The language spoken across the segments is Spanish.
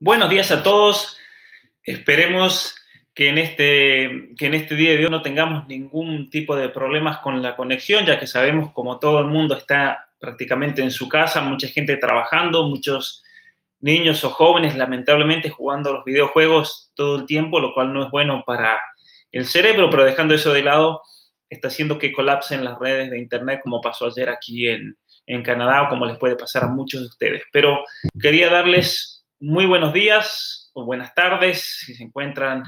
Buenos días a todos. Esperemos que en, este, que en este día de hoy no tengamos ningún tipo de problemas con la conexión, ya que sabemos como todo el mundo está prácticamente en su casa, mucha gente trabajando, muchos niños o jóvenes lamentablemente jugando los videojuegos todo el tiempo, lo cual no es bueno para el cerebro, pero dejando eso de lado, está haciendo que colapsen las redes de Internet como pasó ayer aquí en, en Canadá o como les puede pasar a muchos de ustedes. Pero quería darles muy buenos días o buenas tardes si se encuentran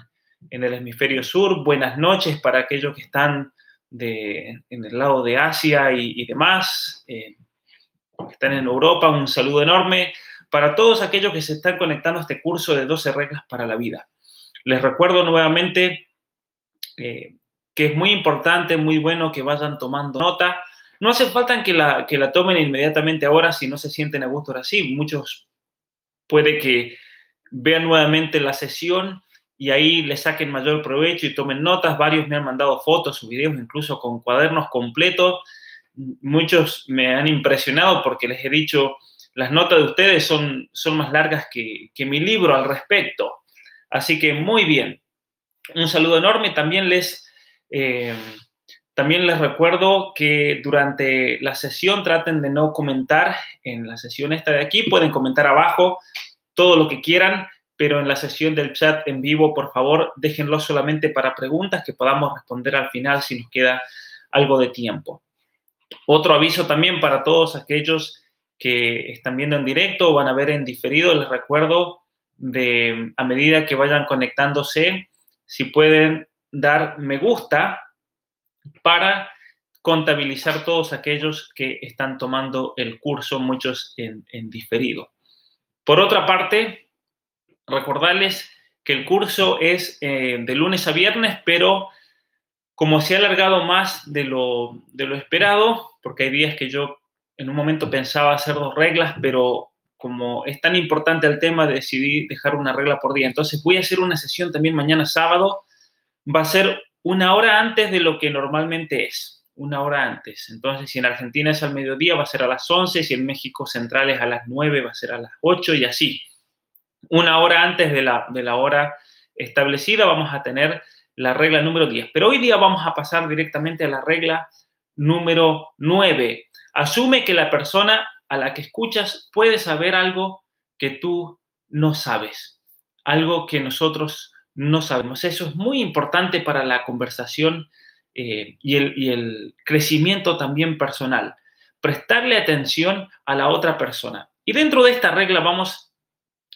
en el hemisferio sur, buenas noches para aquellos que están de, en el lado de Asia y, demás, eh, que están en Europa, un saludo enorme para todos aquellos que se están conectando a este curso de 12 reglas para la vida. Les recuerdo nuevamente eh, que es muy importante, muy bueno que vayan tomando nota. No hace falta que la, que la tomen inmediatamente ahora si no se sienten a gusto ahora sí. Muchos puede que vean nuevamente la sesión y ahí le saquen mayor provecho y tomen notas. Varios me han mandado fotos o videos, incluso con cuadernos completos. Muchos me han impresionado porque les he dicho, las notas de ustedes son, son más largas que, que mi libro al respecto. Así que muy bien. Un saludo enorme. También les, eh, también les recuerdo que durante la sesión traten de no comentar en la sesión esta de aquí. Pueden comentar abajo todo lo que quieran, pero en la sesión del chat en vivo, por favor, déjenlo solamente para preguntas que podamos responder al final si nos queda algo de tiempo. Otro aviso también para todos aquellos que están viendo en directo o van a ver en diferido, les recuerdo de a medida que vayan conectándose, si pueden dar me gusta para contabilizar todos aquellos que están tomando el curso, muchos en, en diferido. Por otra parte, recordarles que el curso es eh, de lunes a viernes, pero como se ha alargado más de lo, de lo esperado, porque hay días que yo en un momento pensaba hacer dos reglas, pero como es tan importante el tema, decidí dejar una regla por día. Entonces voy a hacer una sesión también mañana sábado. Va a ser una hora antes de lo que normalmente es, una hora antes. Entonces, si en Argentina es al mediodía, va a ser a las 11, si en México Central es a las 9, va a ser a las 8 y así. Una hora antes de la, de la hora establecida vamos a tener la regla número 10. Pero hoy día vamos a pasar directamente a la regla número 9 Asume que la persona a la que escuchas puede saber algo que tú no sabes, algo que nosotros no sabemos. Eso es muy importante para la conversación eh, y, el, y, el, crecimiento también personal. Prestarle atención a la otra persona. Y dentro de esta regla vamos,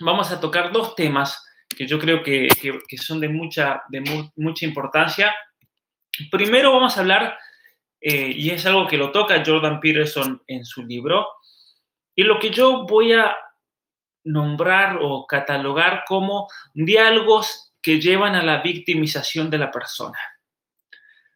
vamos a tocar dos temas que yo creo que, que, son de mucha, de mu mucha importancia. Primero vamos a hablar eh, y es algo que lo toca Jordan Peterson en su libro, y lo que yo voy a nombrar o catalogar como diálogos que llevan a la victimización de la persona.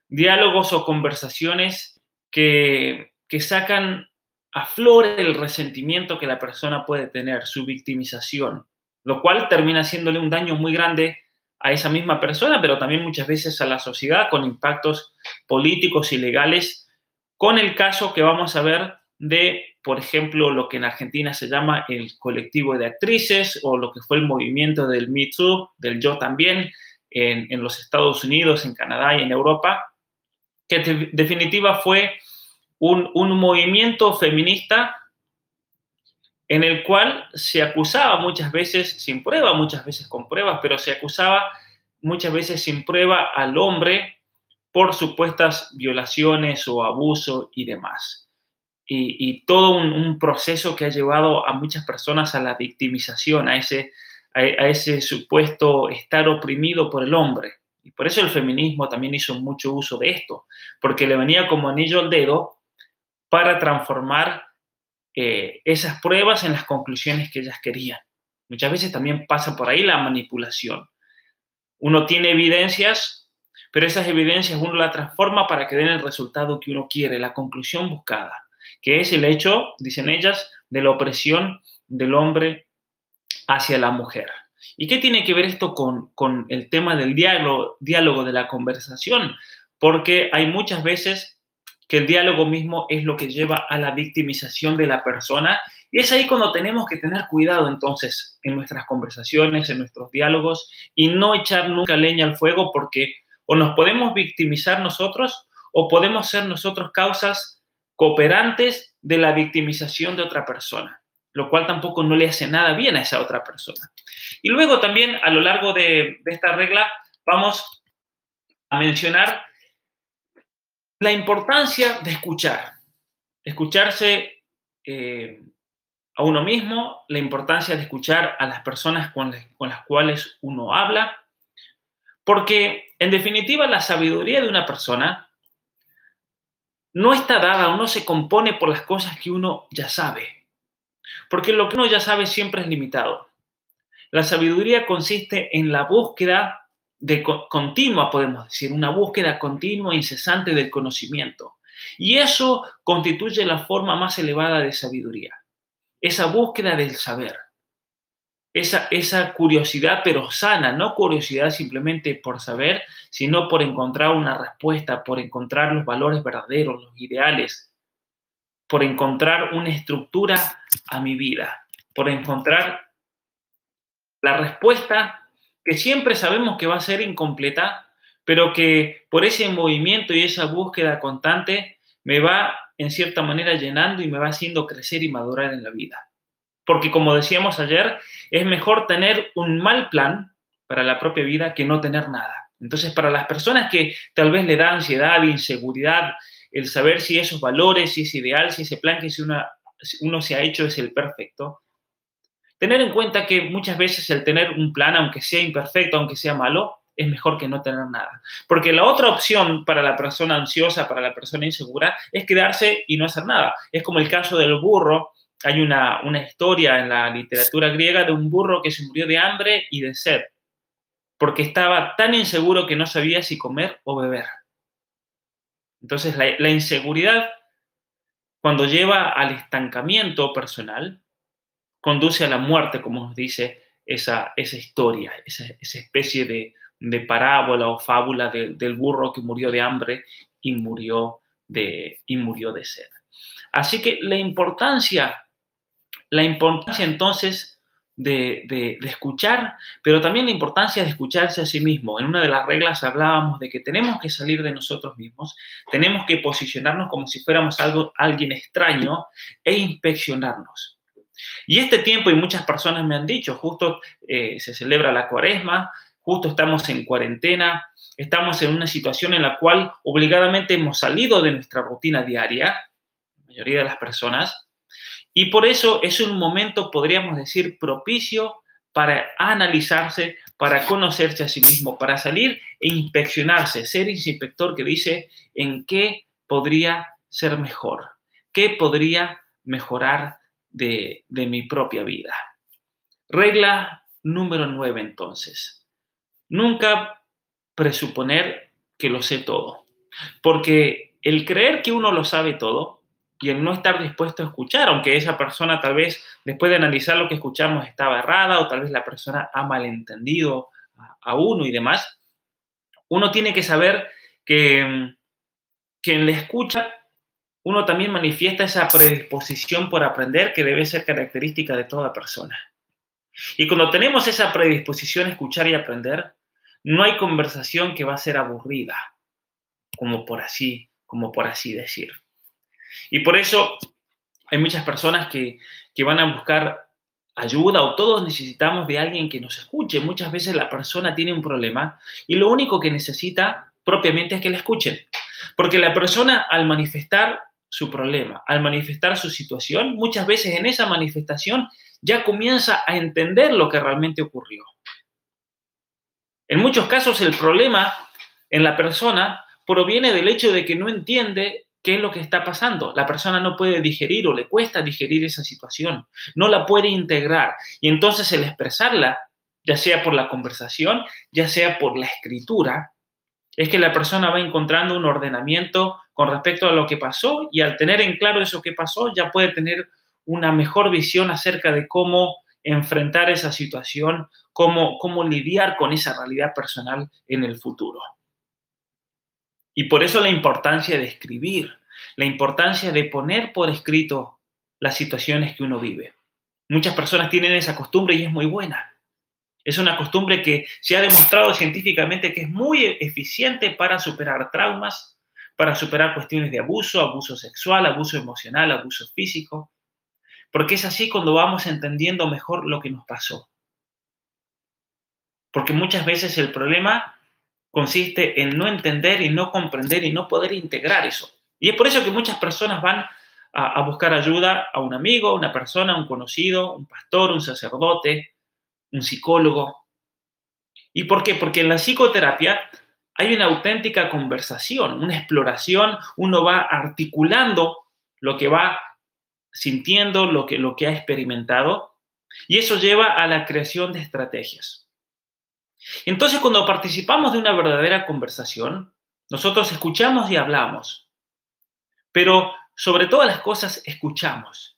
Diálogos o conversaciones que, que sacan a flor el resentimiento que la persona puede tener, su victimización, lo cual termina haciéndole un daño muy grande a esa misma persona, pero también muchas veces a la sociedad con impactos políticos y legales, con el caso que vamos a ver de, por ejemplo, lo que en Argentina se llama el colectivo de actrices o lo que fue el movimiento del Me Too, del Yo también, en, los Estados Unidos, en Canadá y en Europa, que en definitiva fue un, un movimiento feminista en el cual se acusaba muchas veces sin prueba, muchas veces con pruebas, pero se acusaba muchas veces sin prueba al hombre por supuestas violaciones o abuso y demás. Y, todo un, proceso que ha llevado a muchas personas a la victimización, a ese, a, ese supuesto estar oprimido por el hombre. Y por eso el feminismo también hizo mucho uso de esto, porque le venía como anillo al dedo para transformar eh, esas pruebas en las conclusiones que ellas querían. Muchas veces también pasa por ahí la manipulación. Uno tiene evidencias, pero esas evidencias uno las transforma para que den el resultado que uno quiere, la conclusión buscada, que es el hecho, dicen ellas, de la opresión del hombre hacia la mujer. ¿Y qué tiene que ver esto con, con el tema del diálogo, diálogo, de la conversación? Porque hay muchas veces que el diálogo mismo es lo que lleva a la victimización de la persona Y es ahí cuando tenemos que tener cuidado entonces en nuestras conversaciones, en nuestros diálogos y no echar nunca leña al fuego porque o nos podemos victimizar nosotros o podemos ser nosotros causas cooperantes de la victimización de otra persona, lo cual tampoco no le hace nada bien a esa otra persona. Y luego también a lo largo de, esta regla vamos a mencionar la importancia de escuchar, escucharse eh, a uno mismo, la importancia de escuchar a las personas con, las cuales uno habla, porque en definitiva la sabiduría de una persona no está dada o no se compone por las cosas que uno ya sabe, porque lo que uno ya sabe siempre es limitado. La sabiduría consiste en la búsqueda de continua, podemos decir, una búsqueda continua e incesante del conocimiento. Y eso constituye la forma más elevada de sabiduría esa búsqueda del saber, esa, curiosidad pero sana, no curiosidad simplemente por saber, sino por encontrar una respuesta, por encontrar los valores verdaderos, los ideales, por encontrar una estructura a mi vida, por encontrar la respuesta que siempre sabemos que va a ser incompleta, pero que por ese movimiento y esa búsqueda constante me va en cierta manera llenando y me va haciendo crecer y madurar en la vida. Porque como decíamos ayer, es mejor tener un mal plan para la propia vida que no tener nada. Entonces, para las personas que tal vez le da ansiedad, inseguridad, el saber si esos valores, si es ideal, si ese plan que uno se ha hecho es el perfecto, tener en cuenta que muchas veces el tener un plan, aunque sea imperfecto, aunque sea malo, es mejor que no tener nada. Porque la otra opción para la persona ansiosa, para la persona insegura, es quedarse y no hacer nada. Es como el caso del burro. Hay una, una historia en la literatura griega de un burro que se murió de hambre y de sed, porque estaba tan inseguro que no sabía si comer o beber. Entonces, la, inseguridad, cuando lleva al estancamiento personal, conduce a la muerte, como nos dice esa, esa historia, esa, esa especie de, de parábola o fábula del burro que murió de hambre y murió de, y murió de sed. Así que la importancia, la importancia entonces de, escuchar, pero también la importancia de escucharse a sí mismo. En una de las reglas hablábamos de que tenemos que salir de nosotros mismos, tenemos que posicionarnos como si fuéramos algo, alguien extraño e inspeccionarnos. Y este tiempo, y muchas personas me han dicho, justo eh, se celebra la cuaresma, justo estamos en cuarentena, estamos en una situación en la cual obligadamente hemos salido de nuestra rutina diaria, la mayoría de las personas, y por eso es un momento, podríamos decir, propicio para analizarse, para conocerse a sí mismo, para salir e inspeccionarse, ser inspector que dice en qué podría ser mejor, qué podría mejorar de, de mi propia vida. Regla número nueve entonces. Nunca presuponer que lo sé todo, porque el creer que uno lo sabe todo y el no estar dispuesto a escuchar, aunque esa persona tal vez después de analizar lo que escuchamos estaba errada o tal vez la persona ha malentendido a uno y demás, uno tiene que saber que, que en la escucha uno también manifiesta esa predisposición por aprender que debe ser característica de toda persona. Y cuando tenemos esa predisposición a escuchar y aprender, no hay conversación que va a ser aburrida, como por así, como por así decir. Y por eso hay muchas personas que, que van a buscar ayuda o todos necesitamos de alguien que nos escuche. Muchas veces la persona tiene un problema y lo único que necesita propiamente es que la escuchen. Porque la persona al manifestar su problema, al manifestar su situación, muchas veces en esa manifestación ya comienza a entender lo que realmente ocurrió. En muchos casos el problema en la persona proviene del hecho de que no entiende qué es lo que está pasando. La persona no puede digerir o le cuesta digerir esa situación, no la puede integrar. Y entonces el expresarla, ya sea por la conversación, ya sea por la escritura, es que la persona va encontrando un ordenamiento con respecto a lo que pasó y al tener en claro eso que pasó, ya puede tener una mejor visión acerca de cómo enfrentar esa situación, cómo, cómo lidiar con esa realidad personal en el futuro. Y por eso la importancia de escribir, la importancia de poner por escrito las situaciones que uno vive. Muchas personas tienen esa costumbre y es muy buena. Es una costumbre que se ha demostrado científicamente que es muy eficiente para superar traumas, para superar cuestiones de abuso, abuso sexual, abuso emocional, abuso físico, porque es así cuando vamos entendiendo mejor lo que nos pasó. Porque muchas veces el problema consiste en no entender y no comprender y no poder integrar eso. Y es por eso que muchas personas van a, buscar ayuda a un amigo, una persona, un conocido, un pastor, un sacerdote, un psicólogo. ¿Y por qué? Porque en la psicoterapia hay una auténtica conversación, una exploración, uno va articulando lo que va sintiendo, lo que, lo que ha experimentado, y eso lleva a la creación de estrategias. Entonces, cuando participamos de una verdadera conversación, nosotros escuchamos y hablamos, pero sobre todas las cosas escuchamos.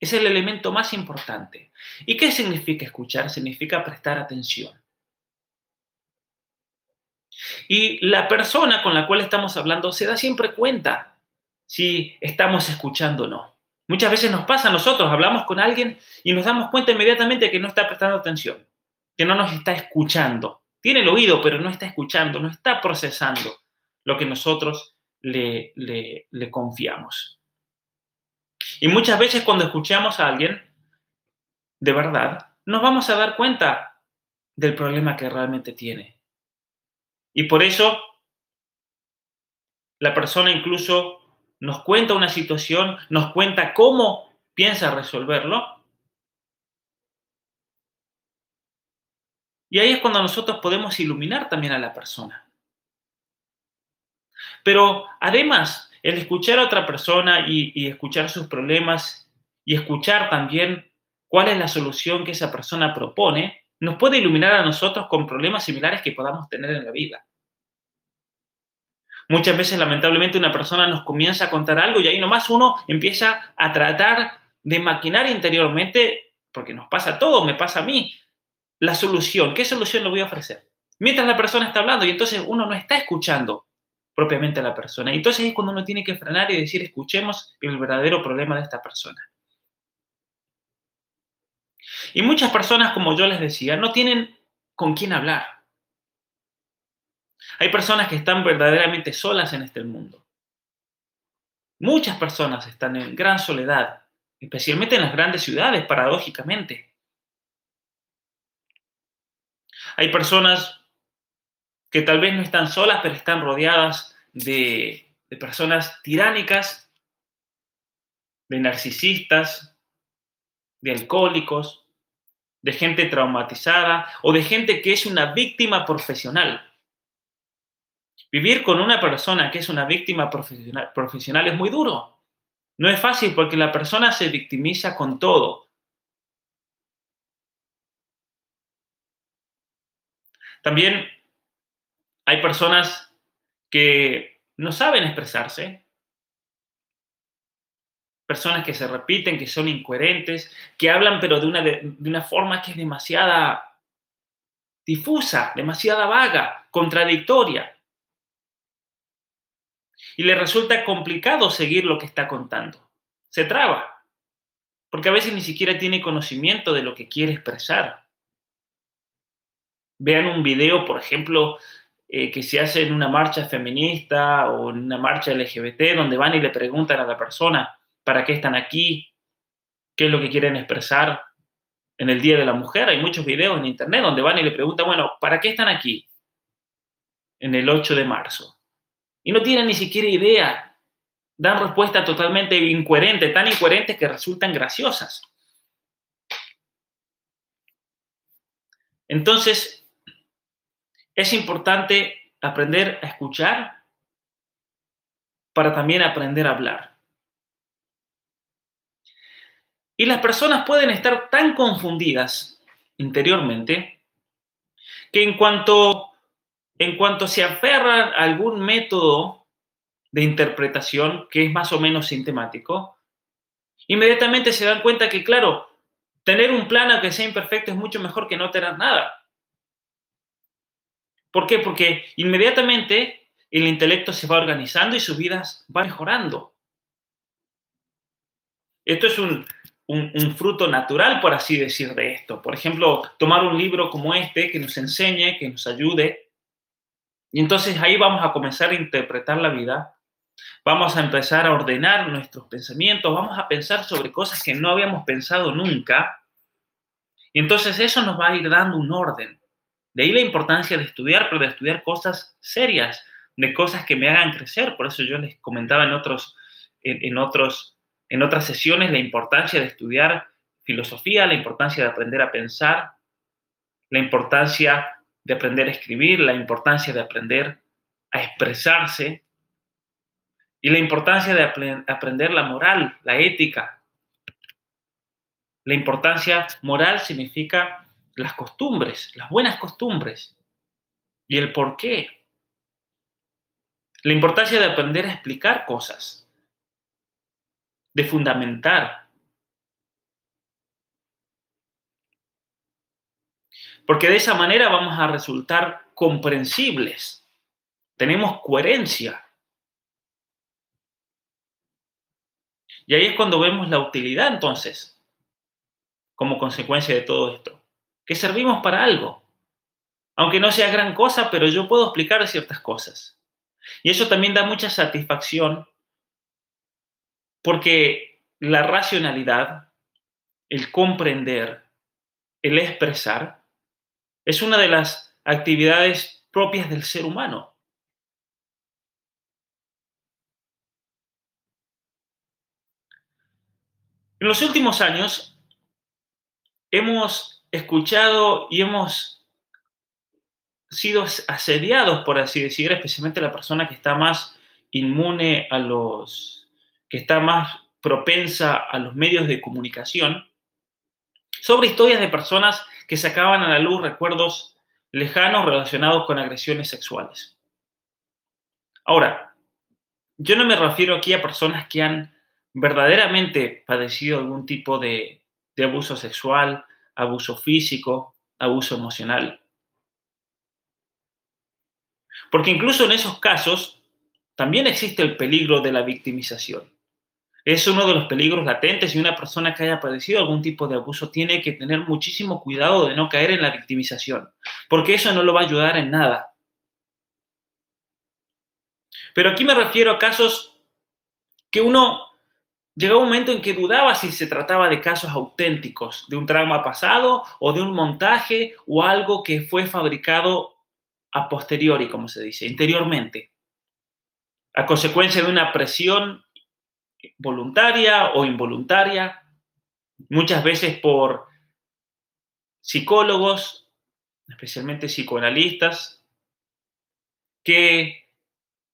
Es el elemento más importante. ¿Y qué significa escuchar? Significa prestar atención. Y la persona con la cual estamos hablando se da siempre cuenta si estamos escuchando o no. Muchas veces nos pasa a nosotros, hablamos con alguien y nos damos cuenta inmediatamente que no está prestando atención, que no nos está escuchando. Tiene el oído, pero no está escuchando, no está procesando lo que nosotros le, le, confiamos. Y muchas veces cuando escuchamos a alguien, de verdad, nos vamos a dar cuenta del problema que realmente tiene. Y por eso la persona incluso nos cuenta una situación, nos cuenta cómo piensa resolverlo. Y ahí es cuando nosotros podemos iluminar también a la persona. Pero además, el escuchar a otra persona y, escuchar sus problemas y escuchar también cuál es la solución que esa persona propone, nos puede iluminar a nosotros con problemas similares que podamos tener en la vida. Muchas veces, lamentablemente, una persona nos comienza a contar algo y ahí nomás uno empieza a tratar de maquinar interiormente, porque nos pasa a todos, me pasa a mí, la solución. ¿Qué solución le voy a ofrecer? Mientras la persona está hablando y entonces uno no está escuchando propiamente a la persona. Y entonces es cuando uno tiene que frenar y decir, escuchemos el verdadero problema de esta persona. Y muchas personas, como yo les decía, no tienen con quién hablar. Hay personas que están verdaderamente solas en este mundo. Muchas personas están en gran soledad, especialmente en las grandes ciudades, paradójicamente. Hay personas que tal vez no están solas, pero están rodeadas de, personas tiránicas, de narcisistas, de alcohólicos, de gente traumatizada o de gente que es una víctima profesional. Vivir con una persona que es una víctima profesional, profesional, es muy duro. No es fácil porque la persona se victimiza con todo. También hay personas que no saben expresarse, personas que se repiten, que son incoherentes, que hablan pero de una, de, una forma que es demasiada difusa, demasiada vaga, contradictoria. Y le resulta complicado seguir lo que está contando. Se traba, porque a veces ni siquiera tiene conocimiento de lo que quiere expresar. Vean un video, por ejemplo, eh, que se hace en una marcha feminista o en una marcha LGBT, donde van y le preguntan a la persona para qué están aquí, qué es lo que quieren expresar en el Día de la Mujer. Hay muchos videos en Internet donde van y le preguntan, bueno, ¿para qué están aquí en el 8 de marzo? Y no tienen ni siquiera idea. Dan respuestas totalmente incoherentes, tan incoherentes que resultan graciosas. Entonces, es importante aprender a escuchar para también aprender a hablar. Y las personas pueden estar tan confundidas interiormente que en cuanto, en cuanto se aferran a algún método de interpretación que es más o menos sintemático, inmediatamente se dan cuenta que, claro, tener un plano que sea imperfecto es mucho mejor que no tener nada. ¿Por qué? Porque inmediatamente el intelecto se va organizando y sus vidas van mejorando. Esto es un, un, fruto natural, por así decir, de esto. Por ejemplo, tomar un libro como este que nos enseñe, que nos ayude. Y entonces ahí vamos a comenzar a interpretar la vida. Vamos a empezar a ordenar nuestros pensamientos. Vamos a pensar sobre cosas que no habíamos pensado nunca. Y entonces eso nos va a ir dando un orden. De ahí la importancia de estudiar, pero de estudiar cosas serias, de cosas que me hagan crecer. Por eso yo les comentaba en otros, en otros en otras sesiones la importancia de estudiar filosofía, la importancia de aprender a pensar, la importancia de aprender a escribir, la importancia de aprender a expresarse y la importancia de aprender la moral, la ética. La importancia moral significa las costumbres, las buenas costumbres y el por qué. La importancia de aprender a explicar cosas de fundamentar. Porque de esa manera vamos a resultar comprensibles. Tenemos coherencia. Y ahí es cuando vemos la utilidad entonces, como consecuencia de todo esto, que servimos para algo. Aunque no sea gran cosa, pero yo puedo explicar ciertas cosas. Y eso también da mucha satisfacción porque la racionalidad, el comprender, el expresar, es una de las actividades propias del ser humano. En los últimos años hemos escuchado y hemos sido asediados, por así decir, especialmente la persona que está más inmune a los que está más propensa a los medios de comunicación, sobre historias de personas que sacaban a la luz recuerdos lejanos relacionados con agresiones sexuales. Ahora, yo no me refiero aquí a personas que han verdaderamente padecido algún tipo de, de abuso sexual, abuso físico, abuso emocional. Porque incluso en esos casos también existe el peligro de la victimización. Es uno de los peligros latentes y una persona que haya padecido algún tipo de abuso tiene que tener muchísimo cuidado de no caer en la victimización, porque eso no lo va a ayudar en nada. Pero aquí me refiero a casos que uno llegó un momento en que dudaba si se trataba de casos auténticos, de un trauma pasado o de un montaje o algo que fue fabricado a posteriori, como se dice, interiormente, a consecuencia de una presión voluntaria o involuntaria, muchas veces por psicólogos, especialmente psicoanalistas, que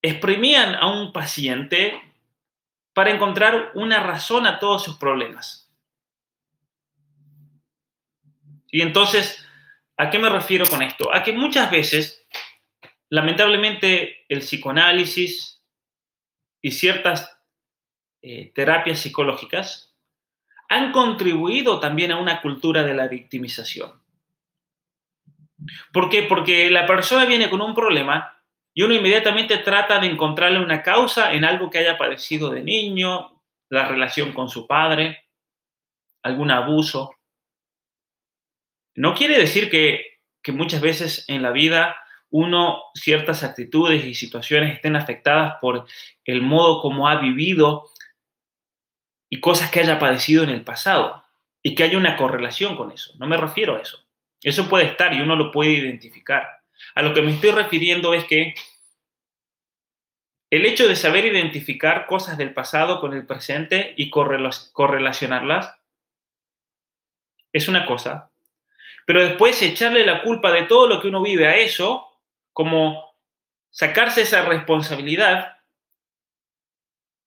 exprimían a un paciente para encontrar una razón a todos sus problemas. Y entonces, ¿a qué me refiero con esto? A que muchas veces, lamentablemente, el psicoanálisis y ciertas eh, terapias psicológicas han contribuido también a una cultura de la victimización. ¿Por qué? Porque la persona viene con un problema y uno inmediatamente trata de encontrarle una causa en algo que haya padecido de niño, la relación con su padre, algún abuso. No quiere decir que, muchas veces en la vida uno ciertas actitudes y situaciones estén afectadas por el modo como ha vivido y cosas que haya padecido en el pasado y que haya una correlación con eso. No me refiero a eso. Eso puede estar y uno lo puede identificar. A lo que me estoy refiriendo es que el hecho de saber identificar cosas del pasado con el presente y correlacionarlas es una cosa, pero después echarle la culpa de todo lo que uno vive a eso, como sacarse esa responsabilidad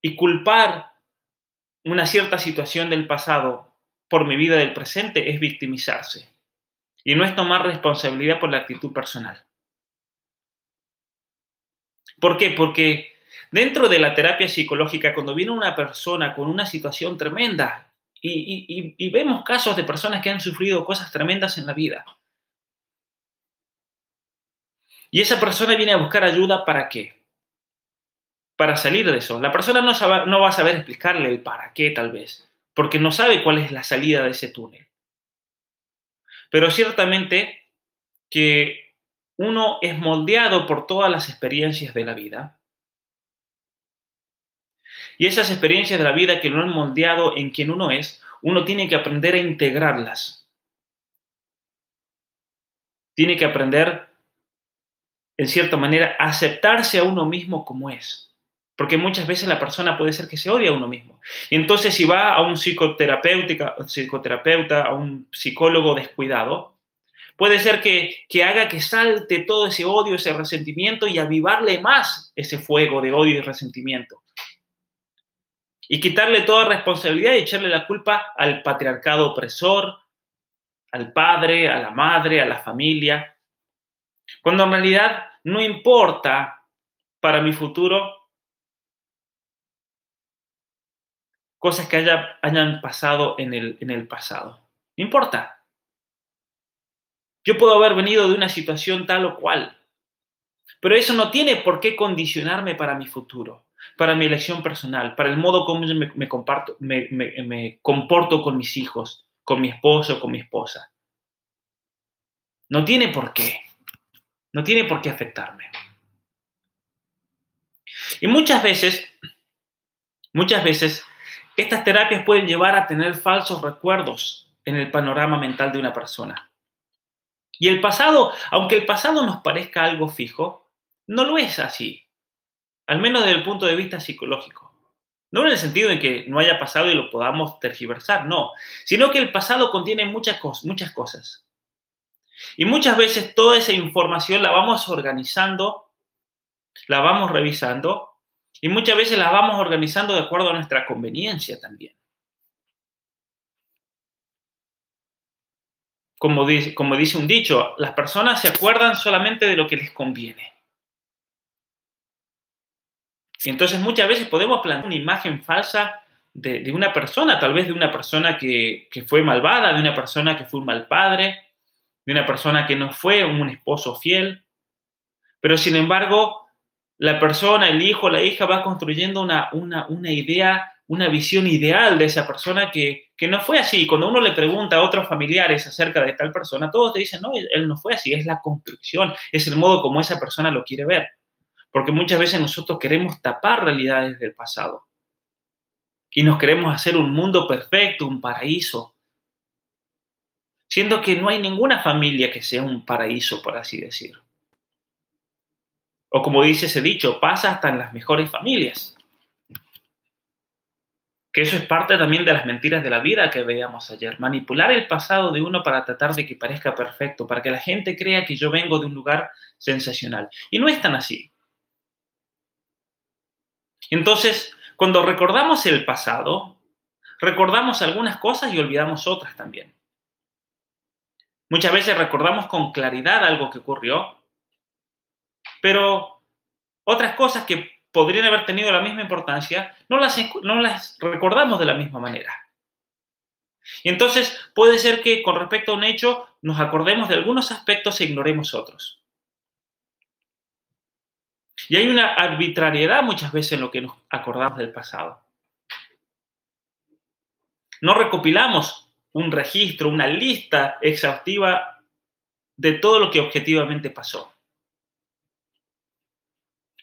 y culpar una cierta situación del pasado por mi vida del presente es victimizarse. Y no es tomar responsabilidad por la actitud personal. ¿Por qué? Porque dentro de la terapia psicológica, cuando viene una persona con una situación tremenda, y, vemos casos de personas que han sufrido cosas tremendas en la vida, y esa persona viene a buscar ayuda para qué? para salir de eso. La persona no va a saber explicarle el para qué tal vez, porque no sabe cuál es la salida de ese túnel. Pero ciertamente que uno es moldeado por todas las experiencias de la vida. Y esas experiencias de la vida que lo han moldeado en quien uno es, uno tiene que aprender a integrarlas. Tiene que aprender, en cierta manera, a aceptarse a uno mismo como es. Porque muchas veces la persona puede ser que se odia a uno mismo. Y entonces si va a un psicoterapeuta, psicoterapeuta a un psicólogo descuidado, puede ser que, que haga que salte todo ese odio, ese resentimiento y avivarle más ese fuego de odio y resentimiento. Y quitarle toda responsabilidad y echarle la culpa al patriarcado opresor, al padre, a la madre, a la familia. Cuando en realidad no importa para mi futuro cosas que haya, hayan pasado en el, en el pasado. No importa. Yo puedo haber venido de una situación tal o cual, pero eso no tiene por qué condicionarme para mi futuro, para mi elección personal, para el modo como me, me, comparto, me, me comporto con mis hijos, con mi esposo, con mi esposa. No tiene por qué. No tiene por qué afectarme. Y muchas veces, muchas veces estas terapias pueden llevar a tener falsos recuerdos en el panorama mental de una persona. Y el pasado, aunque el pasado nos parezca algo fijo, no lo es así, al menos desde el punto de vista psicológico. No en el sentido de que no haya pasado y lo podamos tergiversar, no, sino que el pasado contiene muchas, cosas, muchas cosas. Y muchas veces toda esa información la vamos organizando, la vamos revisando y muchas veces las vamos organizando de acuerdo a nuestra conveniencia también. Como dice, como dice un dicho, las personas se acuerdan solamente de lo que les conviene. Y entonces muchas veces podemos plantear una imagen falsa de, una persona, tal vez de una persona que, que fue malvada, de una persona que fue un mal padre, de una persona que no fue un esposo fiel. Pero sin embargo, la persona, el hijo, la hija va construyendo una, una, idea, una visión ideal de esa persona que, que, no fue así. Cuando uno le pregunta a otros familiares acerca de tal persona, todos te dicen, no, él no fue así, es la construcción, es el modo como esa persona lo quiere ver. Porque muchas veces nosotros queremos tapar realidades del pasado. Y nos queremos hacer un mundo perfecto, un paraíso. Siendo que no hay ninguna familia que sea un paraíso, por así decirlo. O como dice ese dicho, pasa hasta en las mejores familias. Que eso es parte también de las mentiras de la vida que veíamos ayer. Manipular el pasado de uno para tratar de que parezca perfecto, para que la gente crea que yo vengo de un lugar sensacional. Y no es tan así. Entonces, cuando recordamos el pasado, recordamos algunas cosas y olvidamos otras también. Muchas veces recordamos con claridad algo que ocurrió, pero otras cosas que podrían haber tenido la misma importancia, no las, recordamos de la misma manera. Y entonces puede ser que con respecto a un hecho nos acordemos de algunos aspectos e ignoremos otros. Y hay una arbitrariedad muchas veces en lo que nos acordamos del pasado. No recopilamos un registro, una lista exhaustiva de todo lo que objetivamente pasó.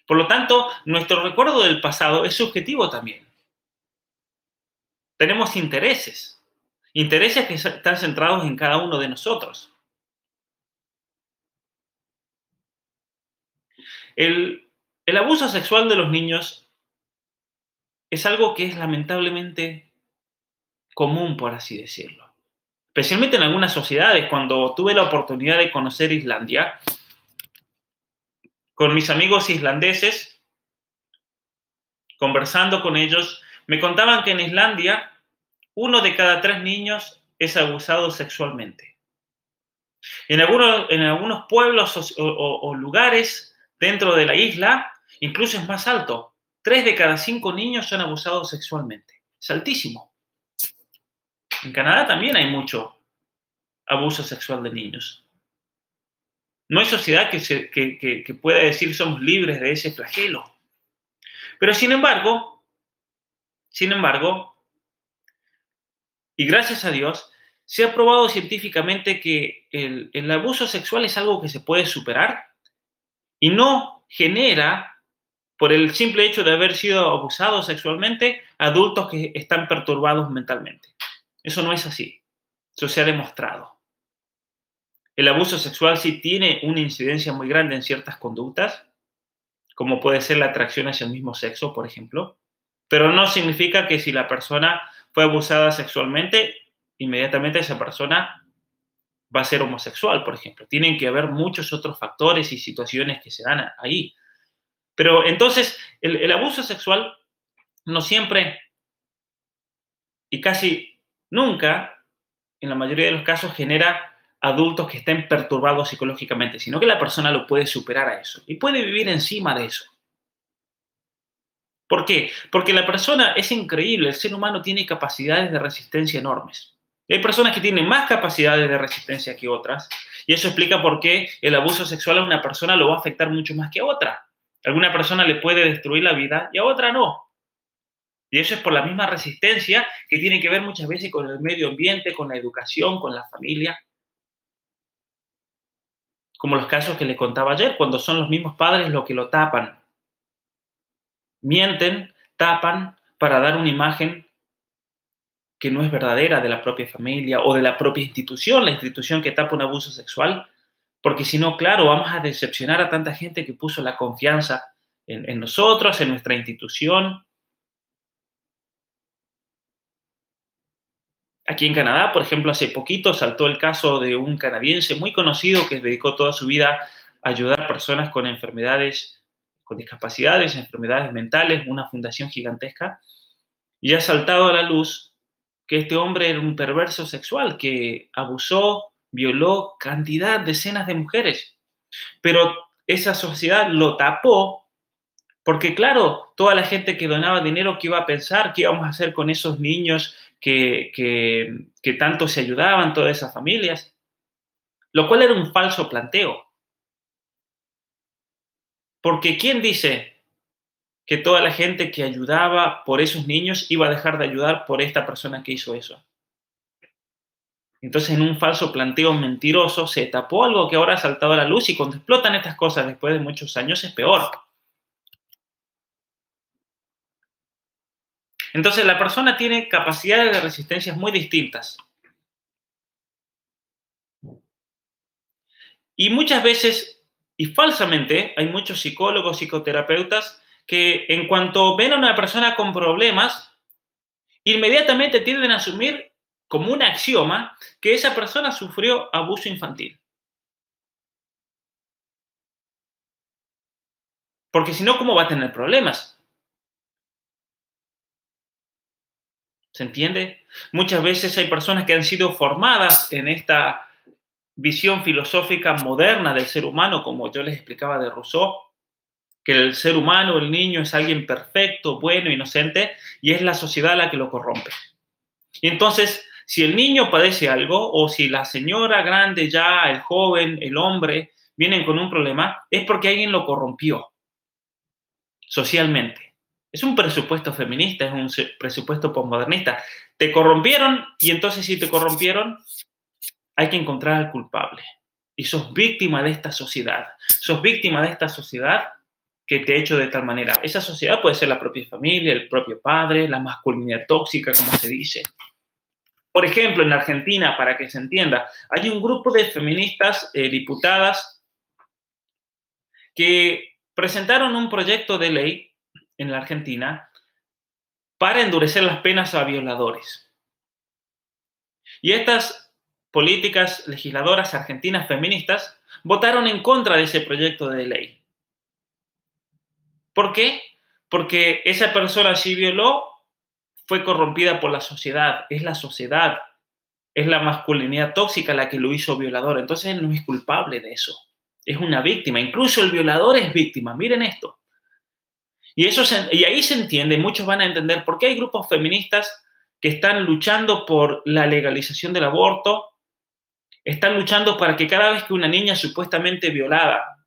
Por lo tanto, nuestro recuerdo del pasado es subjetivo también. Tenemos intereses, intereses que están centrados en cada uno de nosotros. El, el abuso sexual de los niños es algo que es lamentablemente común, por así decirlo. Especialmente en algunas sociedades. Cuando tuve la oportunidad de conocer Islandia, con mis amigos islandeses, conversando con ellos, me contaban que en Islandia uno de cada tres niños es abusado sexualmente. En algunos, pueblos o, lugares dentro de la isla, incluso es más alto. Tres de cada cinco niños son abusados sexualmente. Es altísimo. En Canadá también hay mucho abuso sexual de niños. No hay sociedad que, se, que, pueda decir somos libres de ese flagelo. Pero sin embargo, sin embargo, Y gracias a Dios, se ha probado científicamente que el, el abuso sexual es algo que se puede superar y no genera, por el simple hecho de haber sido abusados sexualmente, adultos que están perturbados mentalmente. Eso no es así. Eso se ha demostrado. El abuso sexual sí tiene una incidencia muy grande en ciertas conductas, como puede ser la atracción hacia el mismo sexo, por ejemplo, pero no significa que si la persona fue abusada sexualmente, inmediatamente esa persona va a ser homosexual, por ejemplo. Tienen que haber muchos otros factores y situaciones que se dan ahí. Pero entonces, el, el abuso sexual no siempre y casi nunca, en la mayoría de los casos, genera adultos que estén perturbados psicológicamente, sino que la persona lo puede superar a eso y puede vivir encima de eso. ¿Por qué? Porque la persona es increíble, el ser humano tiene capacidades de resistencia enormes. Hay personas que tienen más capacidades de resistencia que otras, y eso explica por qué el abuso sexual a una persona lo va a afectar mucho más que a otra. Alguna persona le puede destruir la vida y a otra no. Y eso es por la misma resistencia que tiene que ver muchas veces con el medio ambiente, con la educación, con la familia. Como los casos que le contaba ayer, cuando son los mismos padres los que lo tapan. Mienten, tapan para dar una imagen que no es verdadera de la propia familia o de la propia institución, la institución que tapa un abuso sexual, porque si no, claro, vamos a decepcionar a tanta gente que puso la confianza en, en nosotros, en nuestra institución. Aquí en Canadá, por ejemplo, hace poquito saltó el caso de un canadiense muy conocido que dedicó toda su vida a ayudar a personas con enfermedades, con discapacidades, enfermedades mentales, una fundación gigantesca, y ha saltado a la luz que este hombre era un perverso sexual que abusó, violó cantidad, decenas de mujeres. Pero esa sociedad lo tapó porque, claro, toda la gente que donaba dinero, ¿qué iba a pensar? ¿Qué íbamos a hacer con esos niños que, tanto se ayudaban, todas esas familias? Lo cual era un falso planteo. Porque ¿quién dice que toda la gente que ayudaba por esos niños iba a dejar de ayudar por esta persona que hizo eso. Entonces, en un falso planteo mentiroso, se tapó algo que ahora ha saltado a la luz y cuando explotan estas cosas después de muchos años es peor. Entonces, la persona tiene capacidades de resistencia muy distintas. Y muchas veces, y falsamente, hay muchos psicólogos, psicoterapeutas que en cuanto ven a una persona con problemas, inmediatamente tienden a asumir como un axioma que esa persona sufrió abuso infantil. Porque si no, ¿cómo va a tener problemas? ¿Se entiende? Muchas veces hay personas que han sido formadas en esta visión filosófica moderna del ser humano, como yo les explicaba de Rousseau, que el ser humano, el niño, es alguien perfecto, bueno, inocente, y es la sociedad la que lo corrompe. Y entonces, si el niño padece algo, o si la señora grande ya, el joven, el hombre, vienen con un problema, es porque alguien lo corrompió socialmente. Es un presupuesto feminista, es un presupuesto postmodernista. Te corrompieron y entonces si te corrompieron, hay que encontrar al culpable. Y sos víctima de esta sociedad. Sos víctima de esta sociedad que te ha hecho de tal manera. Esa sociedad puede ser la propia familia, el propio padre, la masculinidad tóxica, como se dice. Por ejemplo, en Argentina, para que se entienda, hay un grupo de feministas eh, diputadas que presentaron un proyecto de ley en la Argentina para endurecer las penas a violadores. Y estas políticas legisladoras argentinas feministas votaron en contra de ese proyecto de ley. ¿Por qué? Porque esa persona si violó fue corrompida por la sociedad, es la sociedad, es la masculinidad tóxica la que lo hizo violador, entonces él no es culpable de eso, es una víctima, incluso el violador es víctima, miren esto. Y, eso y ahí se entiende, muchos van a entender por qué hay grupos feministas que están luchando por la legalización del aborto, están luchando para que cada vez que una niña supuestamente violada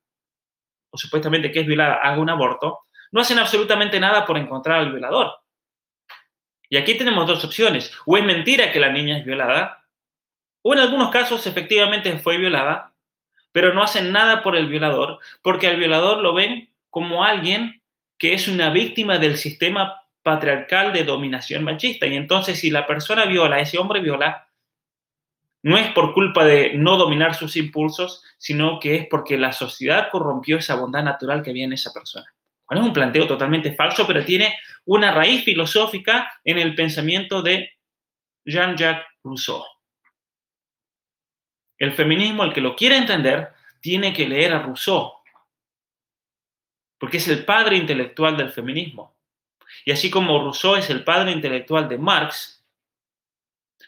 o supuestamente que es violada haga un aborto, no hacen absolutamente nada por encontrar al violador. Y aquí tenemos dos opciones. O es mentira que la niña es violada, o en algunos casos efectivamente fue violada, pero no hacen nada por el violador, porque al violador lo ven como alguien que es una víctima del sistema patriarcal de dominación machista. Y entonces si la persona viola, ese hombre viola, no es por culpa de no dominar sus impulsos, sino que es porque la sociedad corrompió esa bondad natural que había en esa persona. Es un planteo totalmente falso, pero tiene una raíz filosófica en el pensamiento de Jean-Jacques Rousseau. El feminismo, el que lo quiera entender, tiene que leer a Rousseau, porque es el padre intelectual del feminismo. Y así como Rousseau es el padre intelectual de Marx,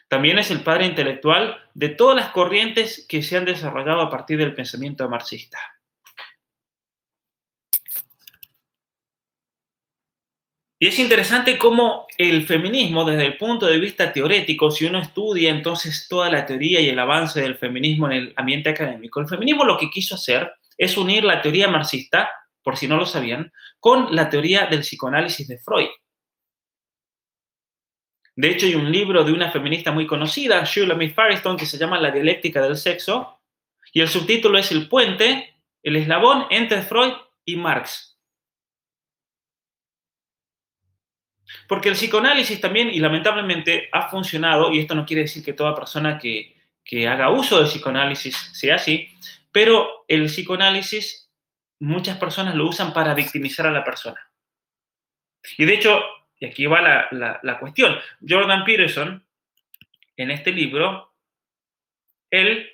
también es el padre intelectual de todas las corrientes que se han desarrollado a partir del pensamiento marxista. Y es interesante cómo el feminismo, desde el punto de vista teórico, si uno estudia entonces toda la teoría y el avance del feminismo en el ambiente académico, el feminismo lo que quiso hacer es unir la teoría marxista, por si no lo sabían, con la teoría del psicoanálisis de Freud. De hecho, hay un libro de una feminista muy conocida, Shulamit Firestone, que se llama La dialéctica del sexo, y el subtítulo es El puente, el eslabón entre Freud y Marx. Porque el psicoanálisis también, y lamentablemente, ha funcionado, y esto no quiere decir que toda persona que, haga uso del psicoanálisis sea así, pero el psicoanálisis muchas personas lo usan para victimizar a la persona. Y de hecho, y aquí va la, cuestión, Jordan Peterson, en este libro, él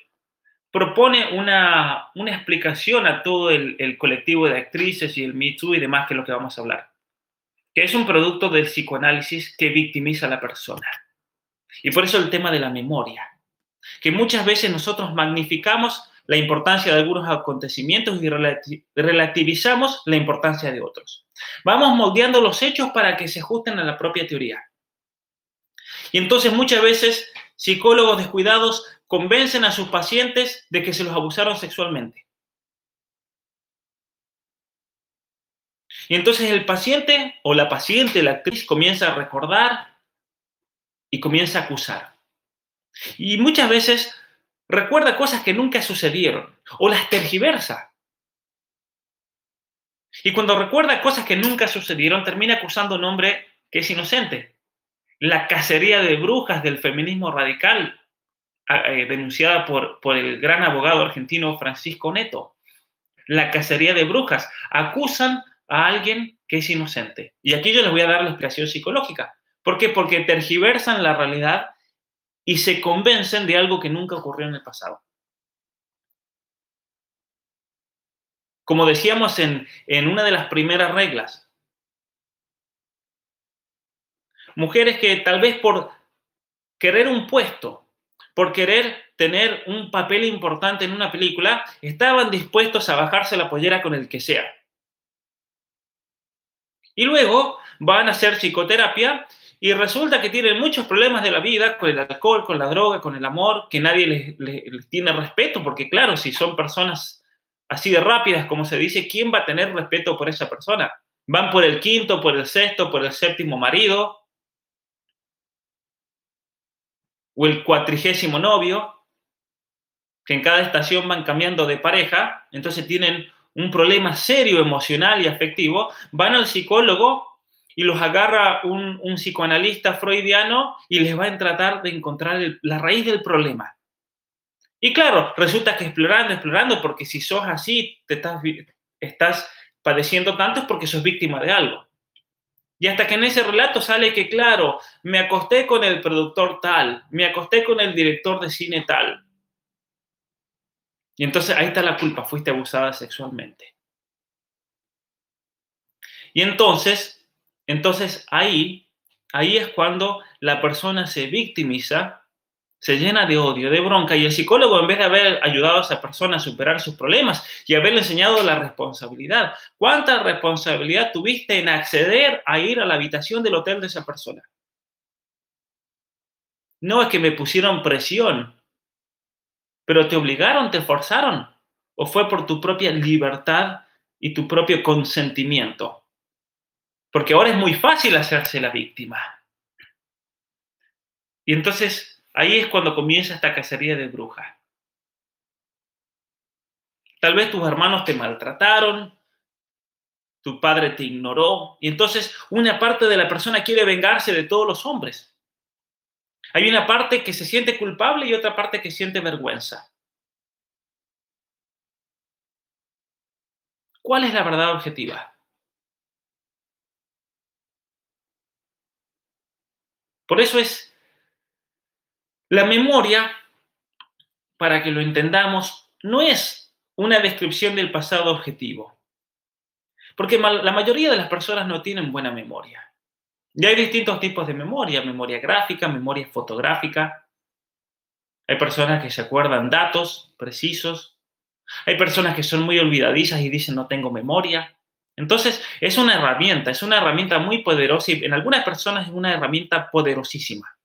propone una, explicación a todo el, el, colectivo de actrices y el Me Too y demás que es lo que vamos a hablar que es un producto del psicoanálisis que victimiza a la persona. Y por eso el tema de la memoria, que muchas veces nosotros magnificamos la importancia de algunos acontecimientos y relativizamos la importancia de otros. Vamos moldeando los hechos para que se ajusten a la propia teoría. Y entonces muchas veces psicólogos descuidados convencen a sus pacientes de que se los abusaron sexualmente. Y entonces el paciente o la paciente, la actriz, comienza a recordar y comienza a acusar. Y muchas veces recuerda cosas que nunca sucedieron o las tergiversa. Y cuando recuerda cosas que nunca sucedieron, termina acusando a un hombre que es inocente. La cacería de brujas del feminismo radical, eh, denunciada por, por el gran abogado argentino Francisco Neto. La cacería de brujas. Acusan a alguien que es inocente. Y aquí yo les voy a dar la explicación psicológica. ¿Por qué? Porque tergiversan la realidad y se convencen de algo que nunca ocurrió en el pasado. Como decíamos en, en una de las primeras reglas, mujeres que tal vez por querer un puesto, por querer tener un papel importante en una película, estaban dispuestos a bajarse la pollera con el que sea. Y luego van a hacer psicoterapia y resulta que tienen muchos problemas de la vida con el alcohol, con la droga, con el amor, que nadie les, tiene respeto, porque claro, si son personas así de rápidas, como se dice, ¿quién va a tener respeto por esa persona? Van por el quinto, por el sexto, por el séptimo marido, o el cuatrigésimo novio, que en cada estación van cambiando de pareja, entonces tienen un problema serio emocional y afectivo, van al psicólogo y los agarra un, psicoanalista freudiano y les va a tratar de encontrar la raíz del problema. Y claro, resulta que explorando, explorando, porque si sos así, te estás, estás padeciendo tanto es porque sos víctima de algo. Y hasta que en ese relato sale que, claro, me acosté con el productor tal, me acosté con el director de cine tal, y entonces ahí está la culpa, fuiste abusada sexualmente. Y entonces, entonces ahí, ahí es cuando la persona se victimiza, se llena de odio, de bronca, y el psicólogo, en vez de haber ayudado a esa persona a superar sus problemas y haberle enseñado la responsabilidad, ¿cuánta responsabilidad tuviste en acceder a ir a la habitación del hotel de esa persona? No es que me pusieron presión, pero te obligaron, te forzaron, o fue por tu propia libertad y tu propio consentimiento. Porque ahora es muy fácil hacerse la víctima. Y entonces ahí es cuando comienza esta cacería de brujas. Tal vez tus hermanos te maltrataron, tu padre te ignoró, y entonces una parte de la persona quiere vengarse de todos los hombres. Hay una parte que se siente culpable y otra parte que siente vergüenza. ¿Cuál es la verdad objetiva? Por eso es la memoria, para que lo entendamos, no es una descripción del pasado objetivo. Porque la mayoría de las personas no tienen buena memoria. Y hay distintos tipos de memoria, memoria gráfica, memoria fotográfica. Hay personas que se acuerdan datos precisos. Hay personas que son muy olvidadizas y dicen no tengo memoria. Entonces, es una herramienta, es una herramienta muy poderosa y en algunas personas es una herramienta poderosísima.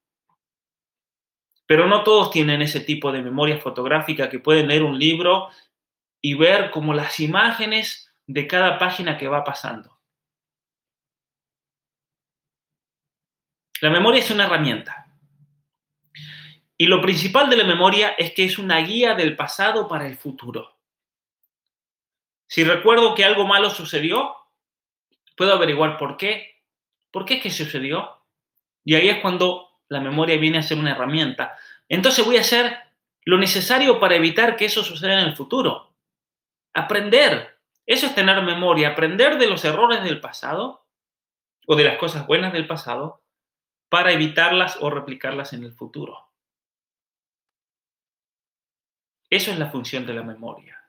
Pero no todos tienen ese tipo de memoria fotográfica que pueden leer un libro y ver como las imágenes de cada página que va pasando. La memoria es una herramienta. Y lo principal de la memoria es que es una guía del pasado para el futuro. Si recuerdo que algo malo sucedió, puedo averiguar por qué. ¿Por qué es que sucedió? Y ahí es cuando la memoria viene a ser una herramienta. Entonces voy a hacer lo necesario para evitar que eso suceda en el futuro. Aprender. Eso es tener memoria, aprender de los errores del pasado o de las cosas buenas del pasado para evitarlas o replicarlas en el futuro. Eso es la función de la memoria.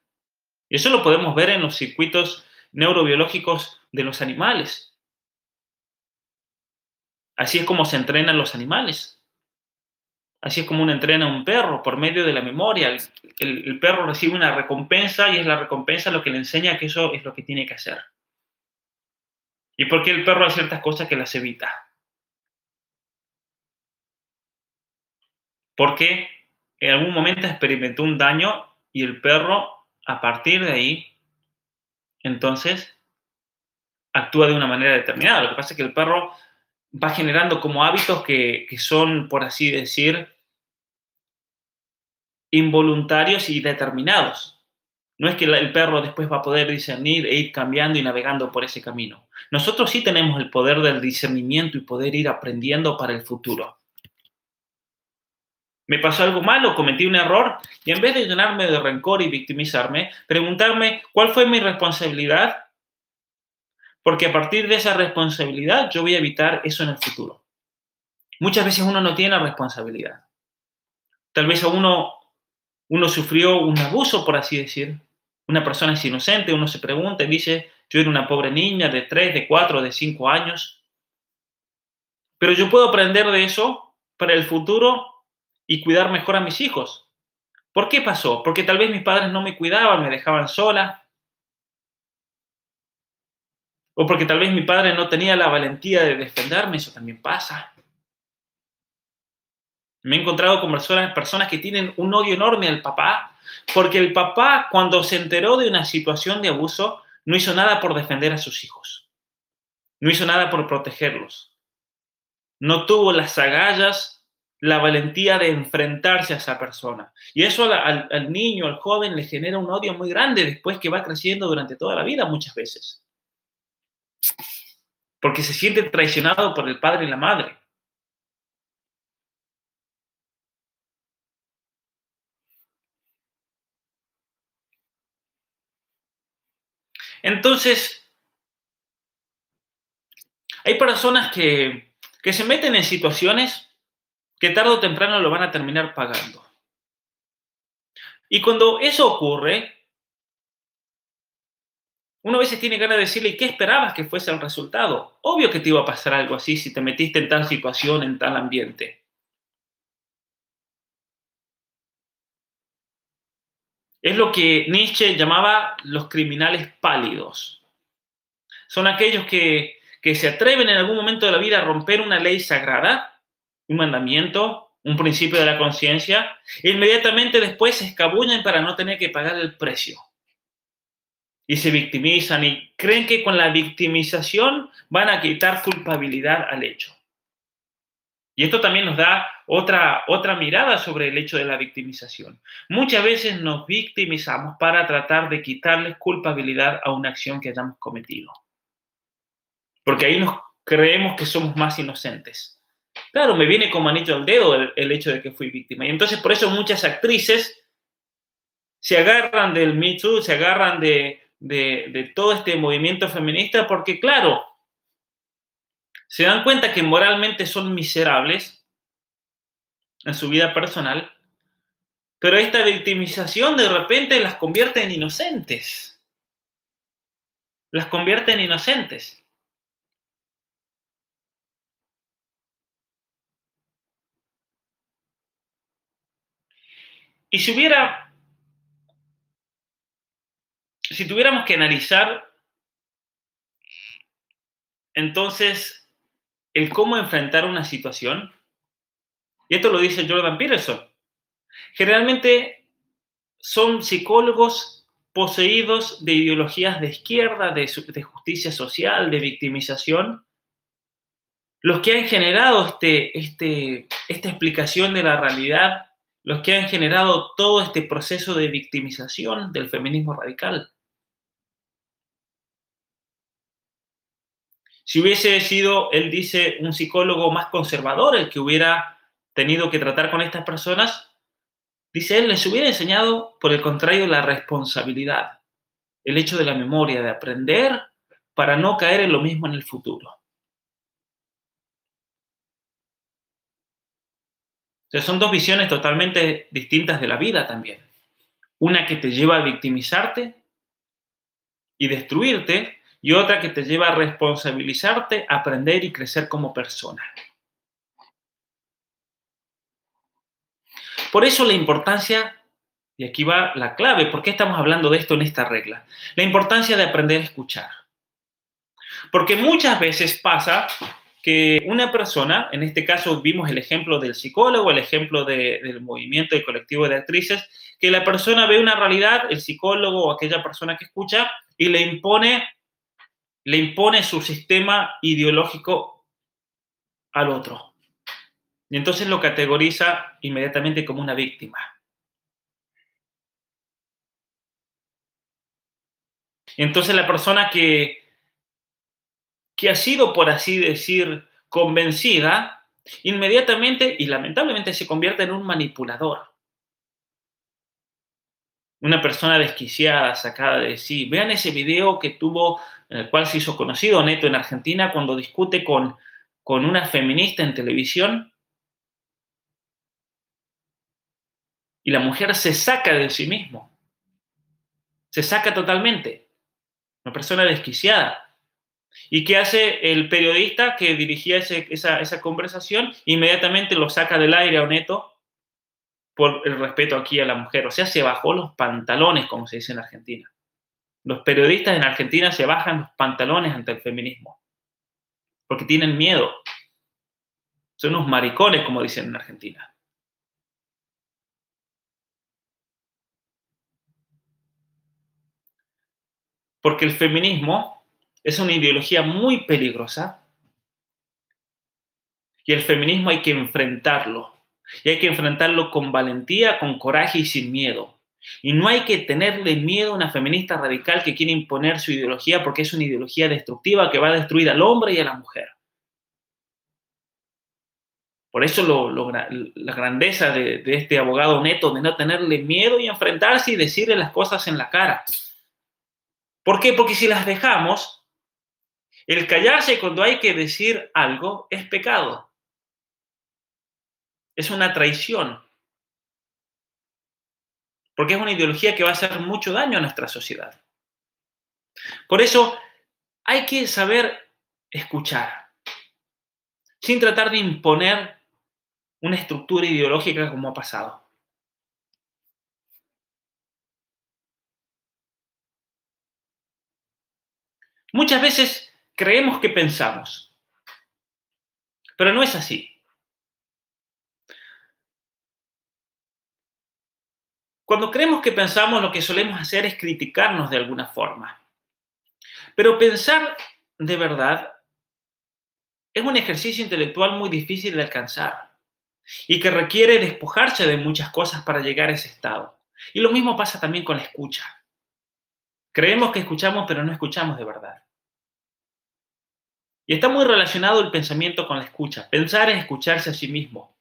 Y eso lo podemos ver en los circuitos neurobiológicos de los animales. Así es como se entrenan los animales. Así es como uno entrena a un perro por medio de la memoria. El, perro recibe una recompensa y es la recompensa lo que le enseña que eso es lo que tiene que hacer. ¿Y por qué el perro hay ciertas cosas que las evita? Porque en algún momento experimentó un daño y el perro, a partir de ahí, entonces, actúa de una manera determinada. Lo que pasa es que el perro va generando como hábitos que, son, por así decir, involuntarios y determinados. No es que el perro después va a poder discernir e ir cambiando y navegando por ese camino. Nosotros sí tenemos el poder del discernimiento y poder ir aprendiendo para el futuro. Me pasó algo malo, cometí un error y en vez de llenarme de rencor y victimizarme, preguntarme cuál fue mi responsabilidad porque a partir de esa responsabilidad yo voy a evitar eso en el futuro. Muchas veces uno no tiene responsabilidad. Tal vez a uno, uno sufrió un abuso, por así decir. Una persona es inocente, uno se pregunta y dice, yo era una pobre niña de 3, de 4, de 5 años. Pero yo puedo aprender de eso para el futuro y cuidar mejor a mis hijos. ¿Por qué pasó? Porque tal vez mis padres no me cuidaban, me dejaban sola, o porque tal vez mi padre no tenía la valentía de defenderme, eso también pasa. Me he encontrado con personas, personas que tienen un odio enorme al papá, porque el papá cuando se enteró de una situación de abuso, no hizo nada por defender a sus hijos. No hizo nada por protegerlos. No tuvo las agallas, la valentía de enfrentarse a esa persona. Y eso al, niño, al joven, le genera un odio muy grande después que va creciendo durante toda la vida muchas veces porque se siente traicionado por el padre y la madre. Entonces, hay personas que, que se meten en situaciones que tarde o temprano lo van a terminar pagando. Y cuando eso ocurre, uno a veces tiene ganas de decirle, ¿qué esperabas que fuese el resultado? Obvio que te iba a pasar algo así si te metiste en tal situación, en tal ambiente. Es lo que Nietzsche llamaba los criminales pálidos. Son aquellos que, que se atreven en algún momento de la vida a romper una ley sagrada, un mandamiento, un principio de la conciencia, e inmediatamente después se escabullen para no tener que pagar el precio y se victimizan y creen que con la victimización van a quitar culpabilidad al hecho. Y esto también nos da otra, otra mirada sobre el hecho de la victimización. Muchas veces nos victimizamos para tratar de quitarles culpabilidad a una acción que hayamos cometido. Porque ahí nos creemos que somos más inocentes. Claro, me viene como anillo al dedo el, hecho de que fui víctima. Y entonces por eso muchas actrices se agarran del Me Too, se agarran de, de todo este movimiento feminista, porque claro, se dan cuenta que moralmente son miserables en su vida personal, pero esta victimización de repente las convierte en inocentes. Las convierte en inocentes. Y si hubiera, si tuviéramos que analizar, entonces, el cómo enfrentar una situación, y esto lo dice Jordan Peterson, generalmente son psicólogos poseídos de ideologías de izquierda, de, justicia social, de victimización, los que han generado este, este, esta explicación de la realidad los que han generado todo este proceso de victimización del feminismo radical. Si hubiese sido, él dice, un psicólogo más conservador el que hubiera tenido que tratar con estas personas, dice él, les hubiera enseñado, por el contrario, la responsabilidad, el hecho de la memoria, de aprender para no caer en lo mismo en el futuro. Son dos visiones totalmente distintas de la vida también. Una que te lleva a victimizarte y destruirte y otra que te lleva a responsabilizarte, aprender y crecer como persona. Por eso la importancia, y aquí va la clave, ¿por qué estamos hablando de esto en esta regla? La importancia de aprender a escuchar. Porque muchas veces pasa que una persona, en este caso vimos el ejemplo del psicólogo, el ejemplo del movimiento del colectivo de actrices, que la persona ve una realidad, el psicólogo o aquella persona que escucha, y le impone, le impone su sistema ideológico al otro. Y entonces lo categoriza inmediatamente como una víctima. Entonces la persona que que ha sido, por así decir, convencida, inmediatamente y lamentablemente se convierte en un manipulador. Una persona desquiciada, sacada de sí. Vean ese video que tuvo, en el cual se hizo conocido Neto en Argentina, cuando discute con, con una feminista en televisión. Y la mujer se saca de sí mismo. Se saca totalmente. Una persona desquiciada. ¿Y qué hace el periodista que dirigía esa, conversación? Inmediatamente lo saca del aire a Neto por el respeto aquí a la mujer. O sea, se bajó los pantalones, como se dice en Argentina. Los periodistas en Argentina se bajan los pantalones ante el feminismo, porque tienen miedo. Son unos maricones, como dicen en Argentina. Porque el feminismo es una ideología muy peligrosa y el feminismo hay que enfrentarlo. Y hay que enfrentarlo con valentía, con coraje y sin miedo. Y no hay que tenerle miedo a una feminista radical que quiere imponer su ideología porque es una ideología destructiva que va a destruir al hombre y a la mujer. Por eso la grandeza de, de este abogado neto, de no tenerle miedo y enfrentarse y decirle las cosas en la cara. ¿Por qué? Porque si las dejamos, el callarse cuando hay que decir algo es pecado. Es una traición. Porque es una ideología que va a hacer mucho daño a nuestra sociedad. Por eso hay que saber escuchar, sin tratar de imponer una estructura ideológica como ha pasado. Muchas veces creemos que pensamos. Pero no es así. Cuando creemos que pensamos, lo que solemos hacer es criticarnos de alguna forma. Pero pensar de verdad es un ejercicio intelectual muy difícil de alcanzar y que requiere despojarse de muchas cosas para llegar a ese estado. Y lo mismo pasa también con la escucha. Creemos que escuchamos, pero no escuchamos de verdad. Y está muy relacionado el pensamiento con la escucha. Pensar es escucharse a sí mismo.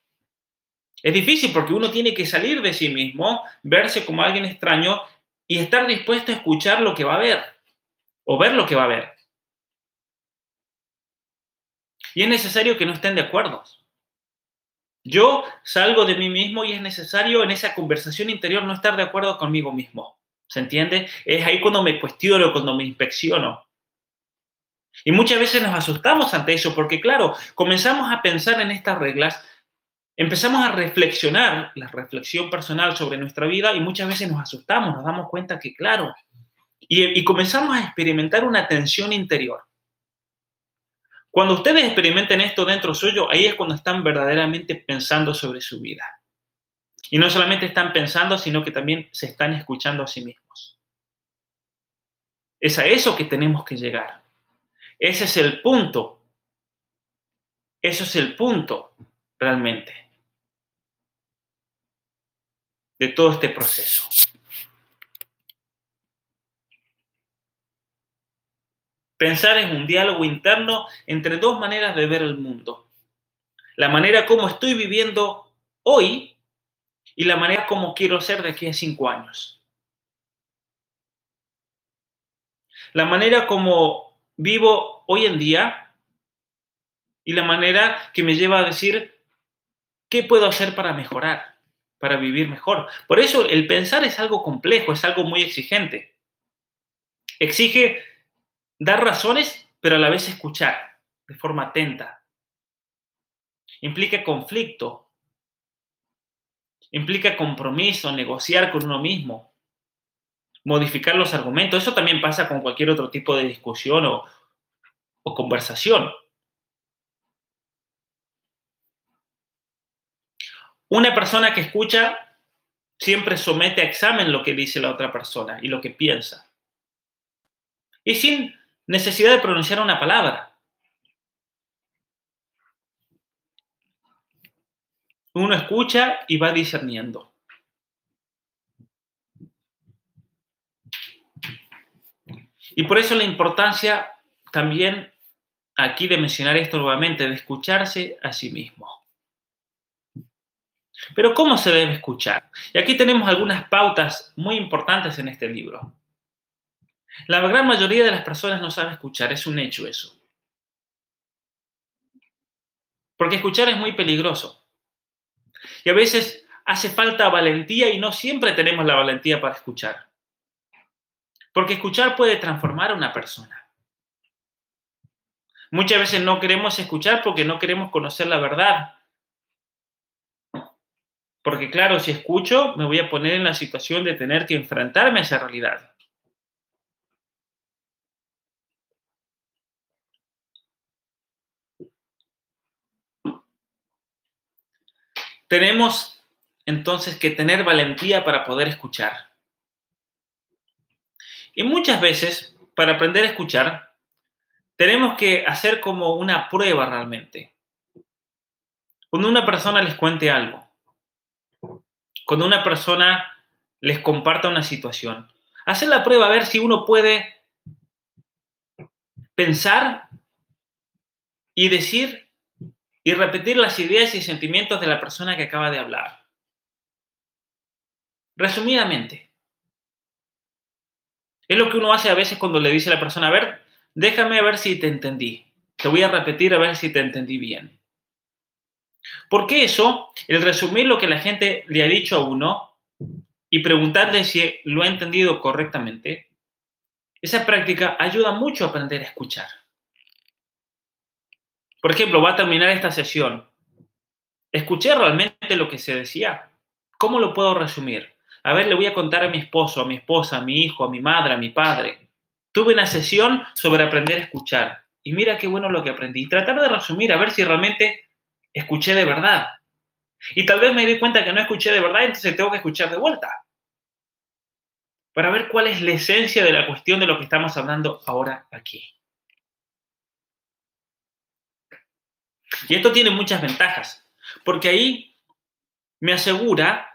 Es difícil porque uno tiene que salir de sí mismo, verse como alguien extraño y estar dispuesto a escuchar lo que va a ver o ver lo que va a ver. Y es necesario que no estén de acuerdo. Yo salgo de mí mismo y es necesario en esa conversación interior no estar de acuerdo conmigo mismo. ¿Se entiende? Es ahí cuando me cuestiono, cuando me inspecciono. Y muchas veces nos asustamos ante eso porque, claro, comenzamos a pensar en estas reglas, empezamos a reflexionar, la reflexión personal sobre nuestra vida y muchas veces nos asustamos, nos damos cuenta que, claro, y, y comenzamos a experimentar una tensión interior. Cuando ustedes experimenten esto dentro suyo, ahí es cuando están verdaderamente pensando sobre su vida. Y no solamente están pensando, sino que también se están escuchando a sí mismos. Es a eso que tenemos que llegar. Ese es el punto. Eso es el punto, realmente, de todo este proceso. Pensar es un diálogo interno entre dos maneras de ver el mundo. La manera como estoy viviendo hoy y la manera como quiero ser de aquí a cinco años. La manera como vivo hoy en día y la manera que me lleva a decir qué puedo hacer para mejorar, para vivir mejor. Por eso el pensar es algo complejo, es algo muy exigente. Exige Dar razones, pero a la vez escuchar de forma atenta. Implica conflicto. Implica compromiso, negociar con uno mismo, modificar los argumentos. Eso también pasa con cualquier otro tipo de discusión o, o conversación. Una persona que escucha siempre somete a examen lo que dice la otra persona y lo que piensa. Y sin necesidad de pronunciar una palabra. Uno escucha y va discerniendo. Y por eso la importancia también aquí de mencionar esto nuevamente, de escucharse a sí mismo. Pero ¿cómo se debe escuchar? Y aquí tenemos algunas pautas muy importantes en este libro. La gran mayoría de las personas no sabe escuchar, es un hecho eso. Porque escuchar es muy peligroso. Y a veces hace falta valentía y no siempre tenemos la valentía para escuchar. Porque escuchar puede transformar a una persona. Muchas veces no queremos escuchar porque no queremos conocer la verdad. Porque claro, si escucho, me voy a poner en la situación de tener que enfrentarme a esa realidad. Tenemos entonces que tener valentía para poder escuchar. Y muchas veces, para aprender a escuchar, tenemos que hacer como una prueba realmente. Cuando una persona les cuente algo, cuando una persona les comparta una situación, hacer la prueba a ver si uno puede pensar y decir y repetir las ideas y sentimientos de la persona que acaba de hablar. Resumidamente, es lo que uno hace a veces cuando le dice a la persona, a ver, déjame ver si te entendí. Te voy a repetir a ver si te entendí bien. Porque eso, el resumir lo que la gente le ha dicho a uno y preguntarle si lo ha entendido correctamente, esa práctica ayuda mucho a aprender a escuchar. Por ejemplo, va a terminar esta sesión. ¿Escuché realmente lo que se decía? ¿Cómo lo puedo resumir? A ver, le voy a contar a mi esposo, a mi esposa, a mi hijo, a mi madre, a mi padre. Tuve una sesión sobre aprender a escuchar. Y mira qué bueno lo que aprendí. Y tratar de resumir, a ver si realmente escuché de verdad. Y tal vez me di cuenta que no escuché de verdad, entonces tengo que escuchar de vuelta. Para ver cuál es la esencia de la cuestión de lo que estamos hablando ahora aquí. Y esto tiene muchas ventajas, porque ahí me asegura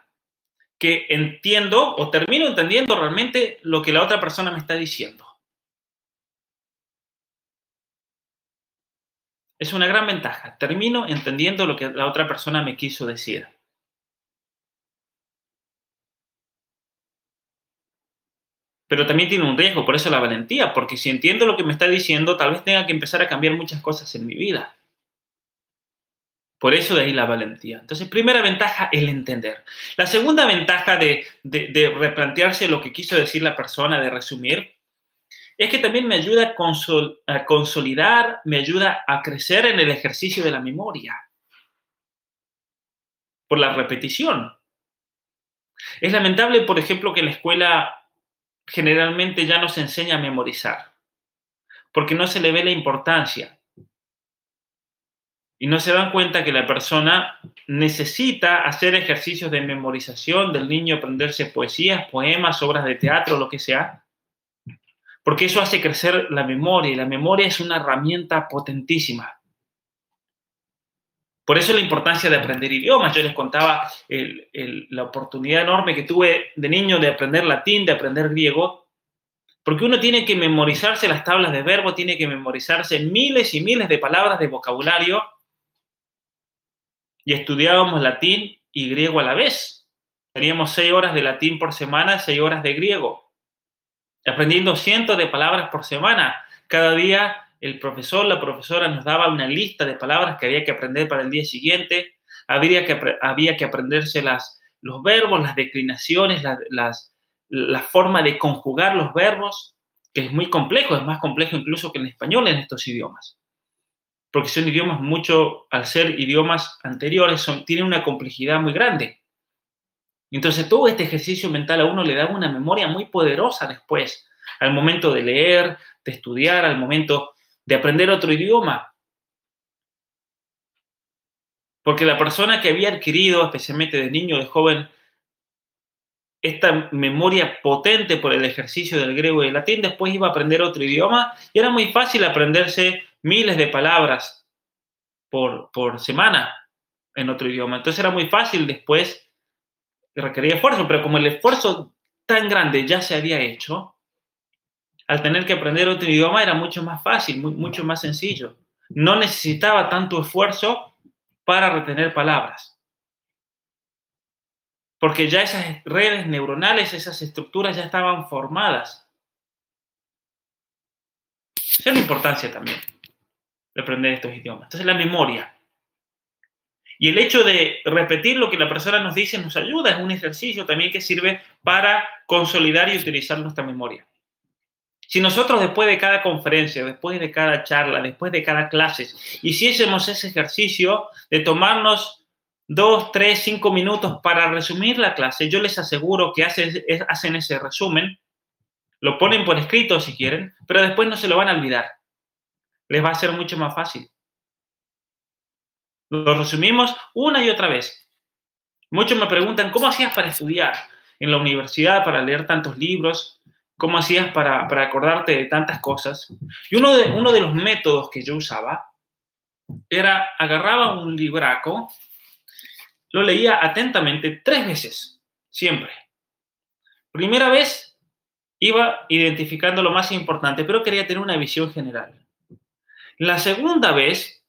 que entiendo o termino entendiendo realmente lo que la otra persona me está diciendo. Es una gran ventaja. Termino entendiendo lo que la otra persona me quiso decir. Pero también tiene un riesgo, por eso la valentía, porque si entiendo lo que me está diciendo, tal vez tenga que empezar a cambiar muchas cosas en mi vida. Por eso de ahí la valentía. Entonces, primera ventaja, el entender. La segunda ventaja de, replantearse lo que quiso decir la persona, de resumir, es que también me ayuda a, a consolidar, me ayuda a crecer en el ejercicio de la memoria. Por la repetición. Es lamentable, por ejemplo, que la escuela generalmente ya no se enseña a memorizar, porque no se le ve la importancia. Y no se dan cuenta que la persona necesita hacer ejercicios de memorización del niño, aprenderse poesías, poemas, obras de teatro, lo que sea, porque eso hace crecer la memoria y la memoria es una herramienta potentísima. Por eso la importancia de aprender idiomas. Yo les contaba la oportunidad enorme que tuve de niño de aprender latín, de aprender griego, porque uno tiene que memorizarse las tablas de verbo, tiene que memorizarse miles y miles de palabras de vocabulario. Y estudiábamos latín y griego a la vez. Teníamos seis horas de latín por semana, seis horas de griego. Aprendiendo cientos de palabras por semana. Cada día el profesor, la profesora nos daba una lista de palabras que había que aprender para el día siguiente, había que, había que aprenderse las, los verbos, las declinaciones, la forma de conjugar los verbos, que es muy complejo, es más complejo incluso que en español en estos idiomas. Porque son idiomas mucho, al ser idiomas anteriores, son, tienen una complejidad muy grande. Entonces todo este ejercicio mental a uno le da una memoria muy poderosa después, al momento de leer, de estudiar, al momento de aprender otro idioma. Porque la persona que había adquirido, especialmente de niño, de joven, esta memoria potente por el ejercicio del griego y el latín, después iba a aprender otro idioma y era muy fácil aprenderse miles de palabras por, por semana en otro idioma. Entonces era muy fácil después, requería esfuerzo, pero como el esfuerzo tan grande ya se había hecho, al tener que aprender otro idioma era mucho más fácil, mucho más sencillo. No necesitaba tanto esfuerzo para retener palabras. Porque ya esas redes neuronales, esas estructuras ya estaban formadas. Esa es la importancia también de aprender estos idiomas. Entonces la memoria. Y el hecho de repetir lo que la persona nos dice nos ayuda, es un ejercicio también que sirve para consolidar y utilizar nuestra memoria. Si nosotros después de cada conferencia, después de cada charla, después de cada clase, hiciésemos ese ejercicio de tomarnos dos, tres, cinco minutos para resumir la clase, yo les aseguro que hacen, hacen ese resumen, lo ponen por escrito si quieren, pero después no se lo van a olvidar. Les va a ser mucho más fácil. Lo resumimos una y otra vez. Muchos me preguntan, ¿cómo hacías para estudiar en la universidad, para leer tantos libros? cómo hacías para, acordarte de tantas cosas. Y uno de, uno de los métodos que yo usaba era agarraba un libraco, lo leía atentamente tres veces, siempre. Primera vez iba identificando lo más importante, pero quería tener una visión general. La segunda vez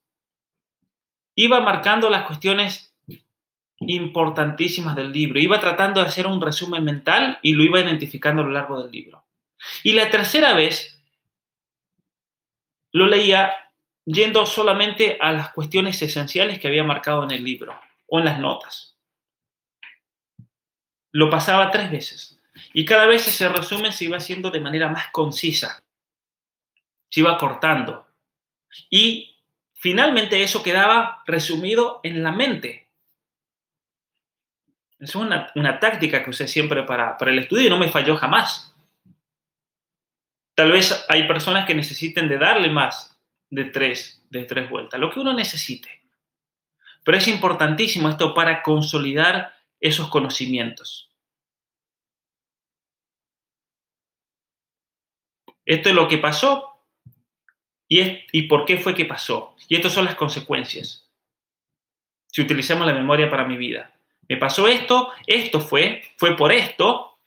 iba marcando las cuestiones importantísimas del libro. Iba tratando de hacer un resumen mental y lo iba identificando a lo largo del libro. Y la tercera vez lo leía yendo solamente a las cuestiones esenciales que había marcado en el libro o en las notas. Lo pasaba tres veces. Y cada vez ese resumen se iba haciendo de manera más concisa. Se iba cortando. Y finalmente eso quedaba resumido en la mente. Es una, táctica que usé siempre para, para el estudio y no me falló jamás. Tal vez hay personas que necesiten de darle más de tres, de tres vueltas, lo que uno necesite. Pero es importantísimo esto para consolidar esos conocimientos. Esto es lo que pasó y, y por qué fue que pasó. Y estas son las consecuencias. Si utilizamos la memoria para mi vida. Me pasó esto, esto fue, fue por esto,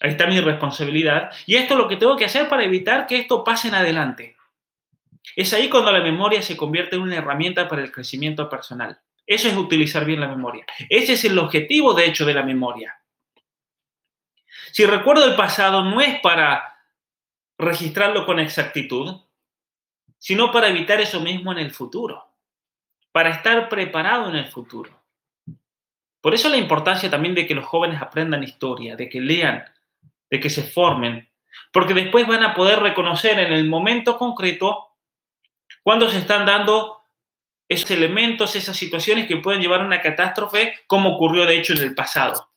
ahí está mi responsabilidad, y esto es lo que tengo que hacer para evitar que esto pase en adelante. Es ahí cuando la memoria se convierte en una herramienta para el crecimiento personal. Eso es utilizar bien la memoria. Ese es el objetivo, de hecho, de la memoria. Si recuerdo el pasado, no es para registrarlo con exactitud, sino para evitar eso mismo en el futuro, para estar preparado en el futuro. Por eso la importancia también de que los jóvenes aprendan historia, de que lean, de que se formen, porque después van a poder reconocer en el momento concreto cuando se están dando esos elementos, esas situaciones que pueden llevar a una catástrofe, como ocurrió de hecho en el pasado.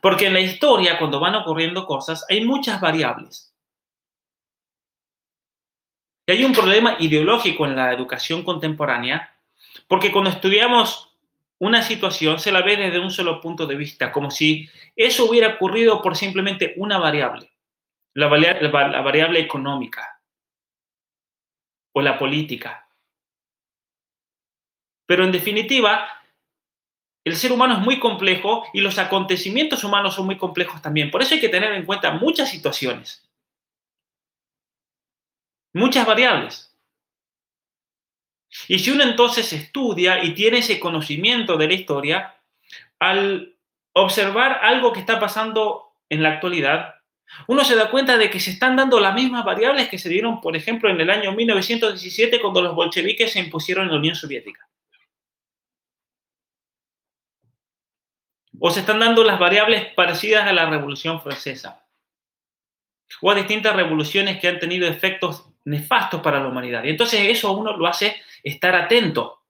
Porque en la historia, cuando van ocurriendo cosas, hay muchas variables. Y hay un problema ideológico en la educación contemporánea, porque cuando estudiamos una situación se la ve desde un solo punto de vista, como si eso hubiera ocurrido por simplemente una variable, la, variable, económica o la política. Pero en definitiva, el ser humano es muy complejo y los acontecimientos humanos son muy complejos también. Por eso hay que tener en cuenta muchas situaciones, muchas variables. Y si uno entonces estudia y tiene ese conocimiento de la historia, al observar algo que está pasando en la actualidad, uno se da cuenta de que se están dando las mismas variables que se dieron, por ejemplo, en el año 1917 cuando los bolcheviques se impusieron en la Unión Soviética. O se están dando las variables parecidas a la Revolución Francesa. O a distintas revoluciones que han tenido efectos nefastos para la humanidad. Y entonces eso uno lo hace estar atento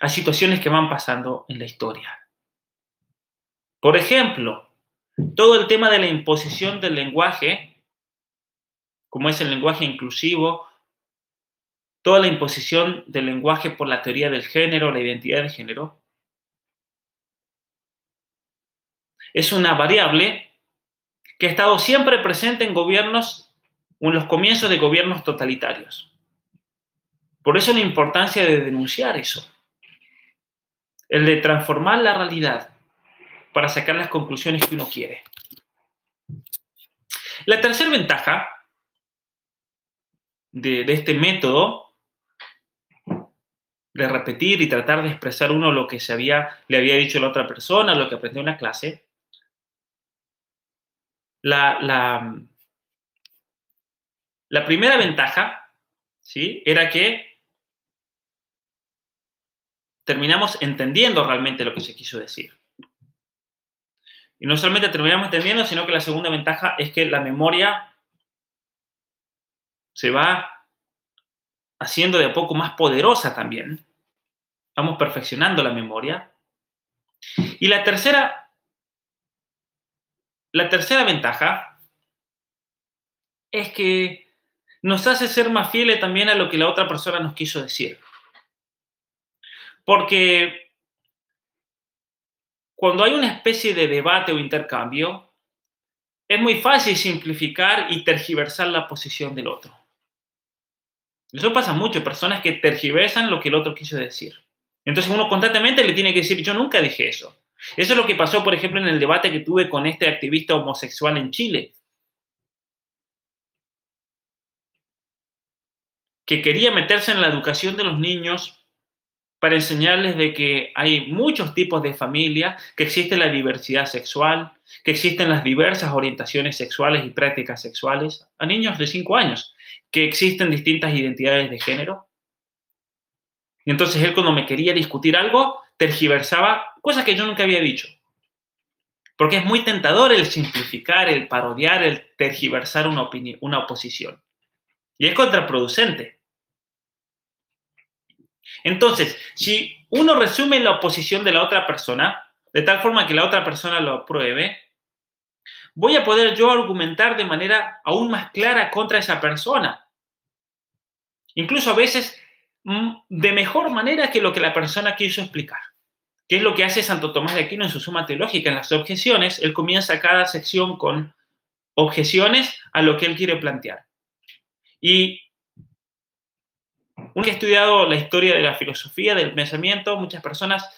a situaciones que van pasando en la historia. Por ejemplo, todo el tema de la imposición del lenguaje, como es el lenguaje inclusivo, toda la imposición del lenguaje por la teoría del género, la identidad de género, es una variable que ha estado siempre presente en gobiernos en los comienzos de gobiernos totalitarios. Por eso la importancia de denunciar eso. El de transformar la realidad para sacar las conclusiones que uno quiere. La tercera ventaja de, este método de repetir y tratar de expresar uno lo que se había, le había dicho la otra persona, lo que aprendió en la clase, la, la, primera ventaja ¿sí? era que terminamos entendiendo realmente lo que se quiso decir. Y no solamente terminamos entendiendo, sino que la segunda ventaja es que la memoria se va haciendo de a poco más poderosa también. Vamos perfeccionando la memoria. Y la tercera, la tercera ventaja es que nos hace ser más fieles también a lo que la otra persona nos quiso decir. Porque cuando hay una especie de debate o intercambio, es muy fácil simplificar y tergiversar la posición del otro. Eso pasa mucho, personas que tergiversan lo que el otro quiso decir. Entonces uno constantemente le tiene que decir, yo nunca dije eso. Eso es lo que pasó, por ejemplo, en el debate que tuve con este activista homosexual en Chile, que quería meterse en la educación de los niños para enseñarles de que hay muchos tipos de familia, que existe la diversidad sexual, que existen las diversas orientaciones sexuales y prácticas sexuales a niños de 5 años, que existen distintas identidades de género. Y entonces él cuando me quería discutir algo, tergiversaba cosas que yo nunca había dicho. Porque es muy tentador el simplificar, el parodiar, el tergiversar una, una oposición. Y es contraproducente. Entonces, si uno resume la oposición de la otra persona, de tal forma que la otra persona lo apruebe, voy a poder yo argumentar de manera aún más clara contra esa persona. Incluso a veces mm, de mejor manera que lo que la persona quiso explicar. ¿Qué es lo que hace Santo Tomás de Aquino en su suma teológica? En las objeciones, él comienza cada sección con objeciones a lo que él quiere plantear. Y uno que ha estudiado la historia de la filosofía, del pensamiento, muchas personas,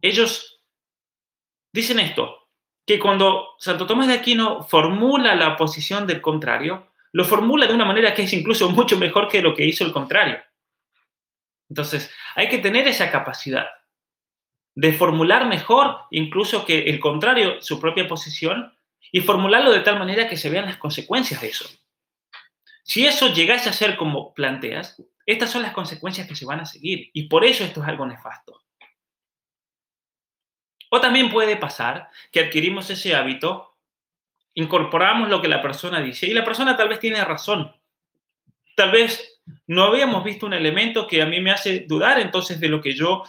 ellos dicen esto, que cuando Santo Tomás de Aquino formula la posición del contrario, lo formula de una manera que es incluso mucho mejor que lo que hizo el contrario. Entonces, hay que tener esa capacidad de formular mejor incluso que el contrario, su propia posición, y formularlo de tal manera que se vean las consecuencias de eso. Si eso llegase a ser como planteas, estas son las consecuencias que se van a seguir, y por eso esto es algo nefasto. O también puede pasar que adquirimos ese hábito, incorporamos lo que la persona dice, y la persona tal vez tiene razón. Tal vez no habíamos visto un elemento que a mí me hace dudar entonces de lo que yo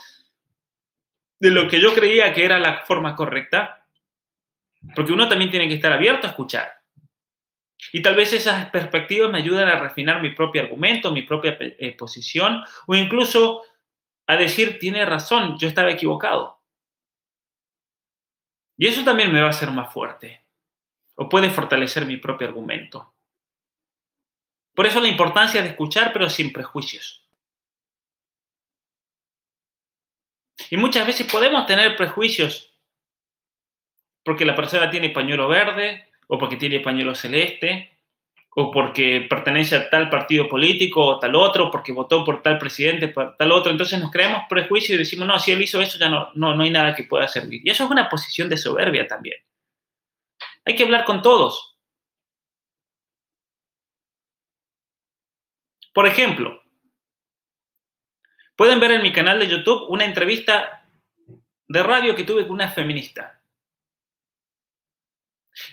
de lo que yo creía que era la forma correcta, porque uno también tiene que estar abierto a escuchar. Y tal vez esas perspectivas me ayudan a refinar mi propio argumento, mi propia eh, posición, o incluso a decir, tiene razón, yo estaba equivocado. Y eso también me va a hacer más fuerte, o puede fortalecer mi propio argumento. Por eso la importancia de escuchar, pero sin prejuicios. Y muchas veces podemos tener prejuicios porque la persona tiene pañuelo verde, o porque tiene pañuelo celeste, o porque pertenece a tal partido político o tal otro, porque votó por tal presidente, por tal otro. Entonces nos creamos prejuicios y decimos, no, si él hizo eso ya no, no, no hay nada que pueda servir. Y eso es una posición de soberbia también. Hay que hablar con todos. Por ejemplo, Pueden ver en mi canal de YouTube una entrevista de radio que tuve con una feminista.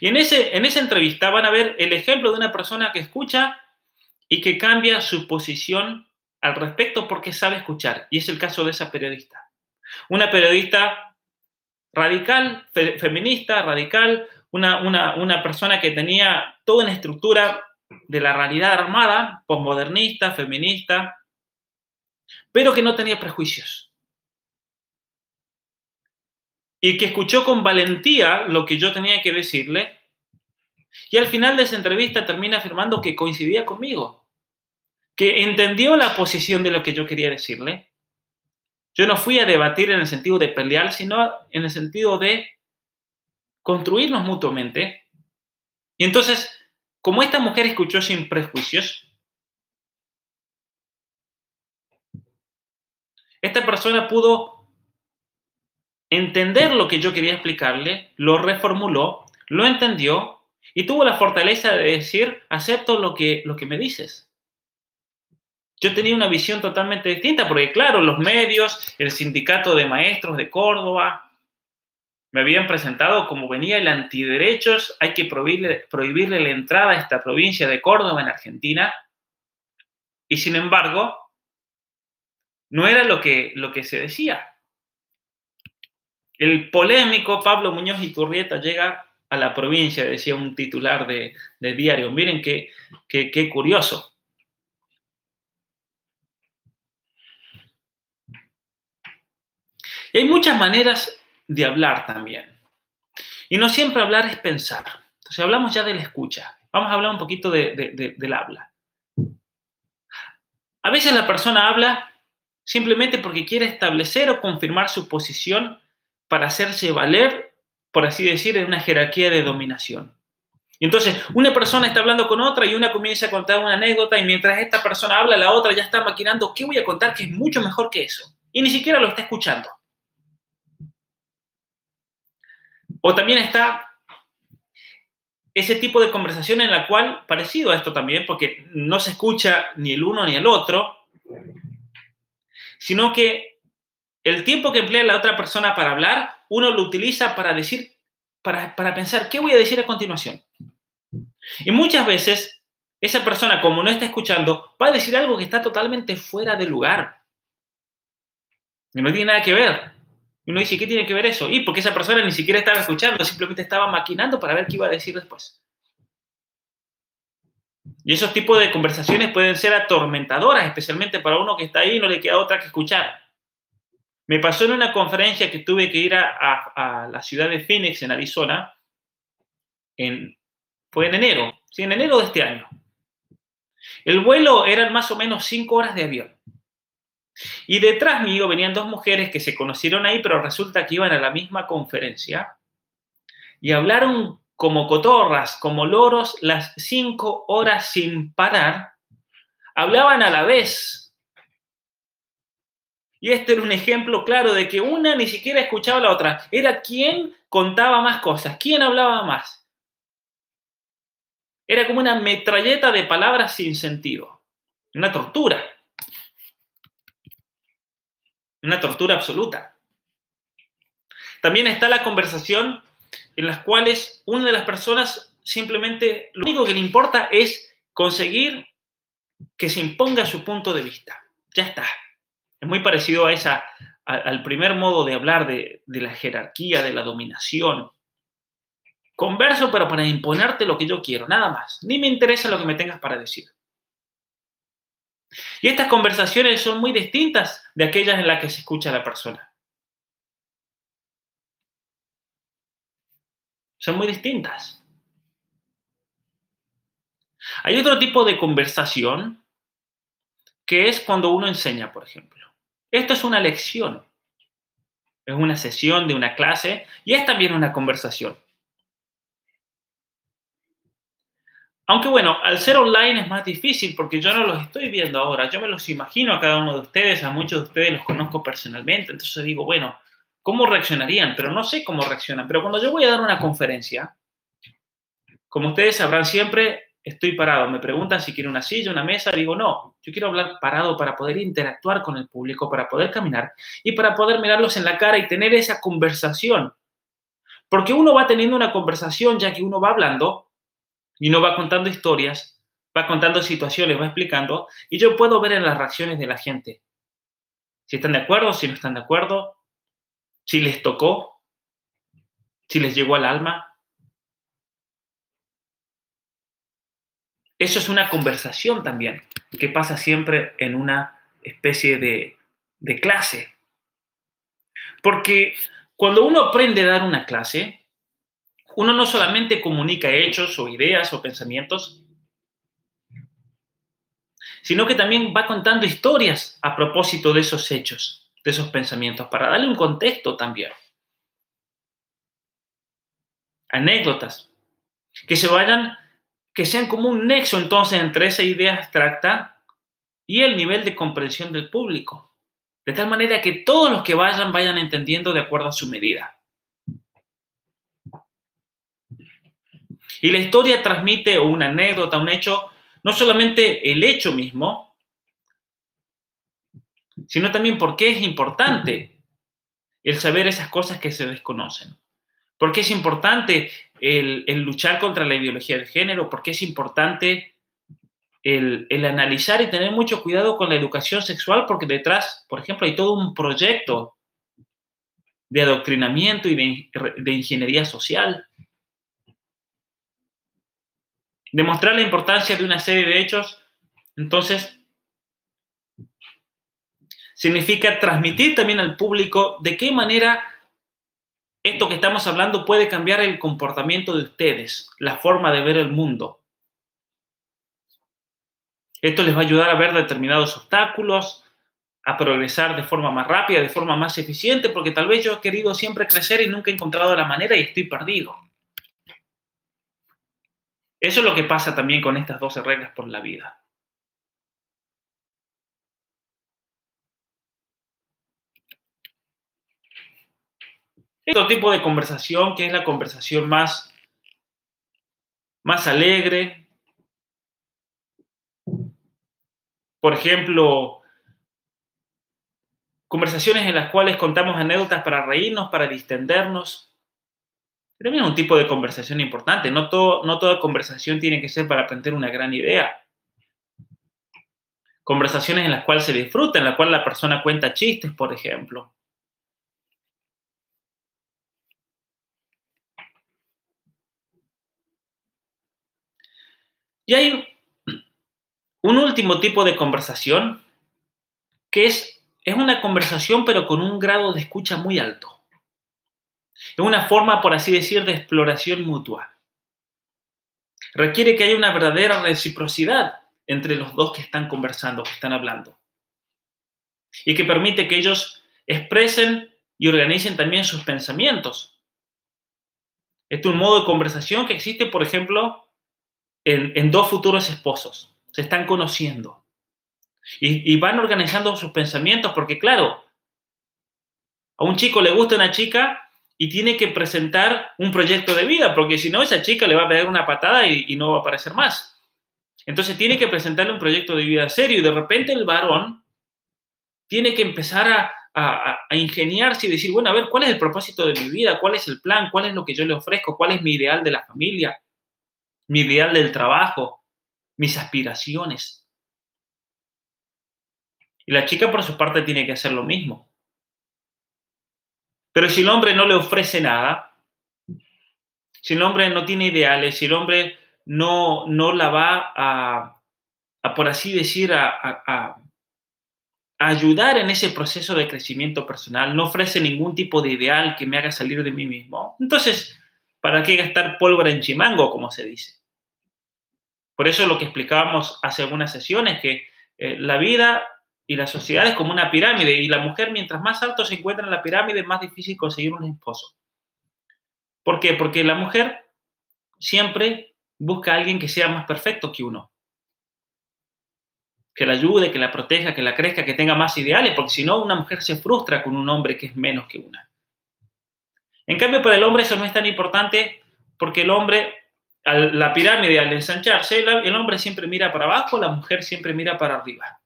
Y en, ese, en esa entrevista van a ver el ejemplo de una persona que escucha y que cambia su posición al respecto porque sabe escuchar. Y es el caso de esa periodista. Una periodista radical, feminista, radical, una, una, una, persona que tenía toda una estructura de la realidad armada, postmodernista, feminista, pero que no tenía prejuicios. Y que escuchó con valentía lo que yo tenía que decirle. Y al final de esa entrevista termina afirmando que coincidía conmigo, que entendió la posición de lo que yo quería decirle. Yo no fui a debatir en el sentido de pelear, sino en el sentido de construirnos mutuamente. Y entonces, como esta mujer escuchó sin prejuicios, Esta persona pudo entender lo que yo quería explicarle, lo reformuló, lo entendió y tuvo la fortaleza de decir, acepto lo que, lo que me dices. Yo tenía una visión totalmente distinta, porque claro, los medios, el sindicato de maestros de Córdoba, me habían presentado como venía el antiderechos, hay que prohibirle, prohibirle la entrada a esta provincia de Córdoba en Argentina. Y sin embargo, no era lo que, lo que se decía. El polémico Pablo Muñoz Iturrieta llega a la provincia, decía un titular de, diario. Miren qué, qué, qué curioso. Y hay muchas maneras de hablar también. Y no siempre hablar es pensar. Entonces hablamos ya de la escucha. Vamos a hablar un poquito del habla. A veces la persona habla simplemente porque quiere establecer o confirmar su posición para hacerse valer, por así decir, en una jerarquía de dominación. Y entonces, una persona está hablando con otra y una comienza a contar una anécdota y mientras esta persona habla, la otra ya está maquinando, ¿qué voy a contar que es mucho mejor que eso? Y ni siquiera lo está escuchando. O también está ese tipo de conversación en la cual, parecido a esto también, porque no se escucha ni el uno ni el otro, sino que el tiempo que emplea la otra persona para hablar, uno lo utiliza para decir, para, pensar, ¿qué voy a decir a continuación? Y muchas veces esa persona, como no está escuchando, va a decir algo que está totalmente fuera de lugar. Y no tiene nada que ver. Uno dice, ¿qué tiene que ver eso? Y porque esa persona ni siquiera estaba escuchando, simplemente estaba maquinando para ver qué iba a decir después. Y esos tipos de conversaciones pueden ser atormentadoras, especialmente para uno que está ahí y no le queda otra que escuchar. Me pasó en una conferencia que tuve que ir a, la ciudad de Phoenix, en Arizona, en, fue en enero, sí, en enero de este año. El vuelo eran más o menos cinco horas de avión. Y detrás mío venían dos mujeres que se conocieron ahí, pero resulta que iban a la misma conferencia y hablaron como cotorras, como loros, las cinco horas sin parar. Hablaban a la vez. Y este era un ejemplo claro de que una ni siquiera escuchaba a la otra. Era quien contaba más cosas, quién hablaba más. Era como una metralleta de palabras sin sentido. Una tortura. Una tortura absoluta. También está la conversación en las cuales una de las personas simplemente lo único que le importa es conseguir que se imponga su punto de vista. Ya está. Es muy parecido a esa, al primer modo de hablar de, de la jerarquía, de la dominación. Converso, pero para imponerte lo que yo quiero, nada más. Ni me interesa lo que me tengas para decir. Y estas conversaciones son muy distintas de aquellas en las que se escucha a la persona. Son muy distintas. Hay otro tipo de conversación que es cuando uno enseña, por ejemplo. Esto es una lección. Es una sesión de una clase y es también una conversación. Aunque bueno, al ser online es más difícil porque yo no los estoy viendo ahora, yo me los imagino a cada uno de ustedes, a muchos de ustedes los conozco personalmente, entonces digo, bueno, ¿cómo reaccionarían? Pero no sé cómo reaccionan. Pero cuando yo voy a dar una conferencia, como ustedes sabrán siempre, estoy parado. Me preguntan si quiero una silla, una mesa, digo, no, yo quiero hablar parado para poder interactuar con el público, para poder caminar y para poder mirarlos en la cara y tener esa conversación. Porque uno va teniendo una conversación ya que uno va hablando y uno va contando historias, va contando situaciones, va explicando, y yo puedo ver en las reacciones de la gente si están de acuerdo, si no están de acuerdo, si les tocó, si les llegó al alma. Eso es una conversación también, que pasa siempre en una especie de, clase. Porque cuando uno aprende a dar una clase, uno no solamente comunica hechos o ideas o pensamientos, sino que también va contando historias a propósito de esos hechos, de esos pensamientos, para darle un contexto también. Anécdotas, que se vayan, que sean como un nexo entonces entre esa idea abstracta y el nivel de comprensión del público, de tal manera que todos los que vayan vayan entendiendo de acuerdo a su medida. Y la historia transmite una anécdota, un hecho, no solamente el hecho mismo, sino también por qué es importante el saber esas cosas que se desconocen. ¿Por qué es importante el, luchar contra la ideología de género? ¿Por qué es importante el, el, analizar y tener mucho cuidado con la educación sexual? Porque detrás, por ejemplo, hay todo un proyecto de adoctrinamiento y de, de ingeniería social demostrar la importancia de una serie de hechos, entonces significa transmitir también al público de qué manera esto que estamos hablando puede cambiar el comportamiento de ustedes, la forma de ver el mundo. Esto les va a ayudar a ver determinados obstáculos, a progresar de forma más rápida, de forma más eficiente, porque tal vez yo he querido siempre crecer y nunca he encontrado la manera y estoy perdido. Eso es lo que pasa también con estas 12 reglas por la vida. Otro tipo de conversación que es la conversación más, más alegre. Por ejemplo, conversaciones en las cuales contamos anécdotas para reírnos, para distendernos, también es un tipo de conversación importante. No, todo, no toda conversación tiene que ser para aprender una gran idea. Conversaciones en las cuales se disfruta, en las cuales la persona cuenta chistes, por ejemplo. Y hay un último tipo de conversación que es, es una conversación pero con un grado de escucha muy alto. Es una forma, por así decir, de exploración mutua. Requiere que haya una verdadera reciprocidad entre los dos que están conversando, que están hablando. Y que permite que ellos expresen y organicen también sus pensamientos. Este es un modo de conversación que existe, por ejemplo, en, dos futuros esposos. Se están conociendo. Y, van organizando sus pensamientos porque, claro, a un chico le gusta una chica y tiene que presentar un proyecto de vida, porque si no, esa chica le va a pegar una patada y, y no va a aparecer más. Entonces tiene que presentarle un proyecto de vida serio y de repente el varón tiene que empezar a, a, a, ingeniarse y decir, bueno, a ver, ¿cuál es el propósito de mi vida? ¿Cuál es el plan? ¿Cuál es lo que yo le ofrezco? ¿Cuál es mi ideal de la familia? ¿Mi ideal del trabajo? ¿Mis aspiraciones? Y la chica, por su parte, tiene que hacer lo mismo. Pero si el hombre no le ofrece nada, si el hombre no tiene ideales, si el hombre no, no la va a, por así decir, a, ayudar en ese proceso de crecimiento personal, no ofrece ningún tipo de ideal que me haga salir de mí mismo, entonces, ¿para qué gastar pólvora en chimango, como se dice? Por eso lo que explicábamos hace algunas sesiones, que eh, la vida y la sociedad es como una pirámide y la mujer mientras más alto se encuentra en la pirámide, más difícil conseguir un esposo. ¿Por qué? Porque la mujer siempre busca a alguien que sea más perfecto que uno. Que la ayude, que la proteja, que la crezca, que tenga más ideales, porque si no, una mujer se frustra con un hombre que es menos que una. En cambio, para el hombre eso no es tan importante porque el hombre, la pirámide al ensancharse, el hombre siempre mira para abajo, la mujer siempre mira para arriba.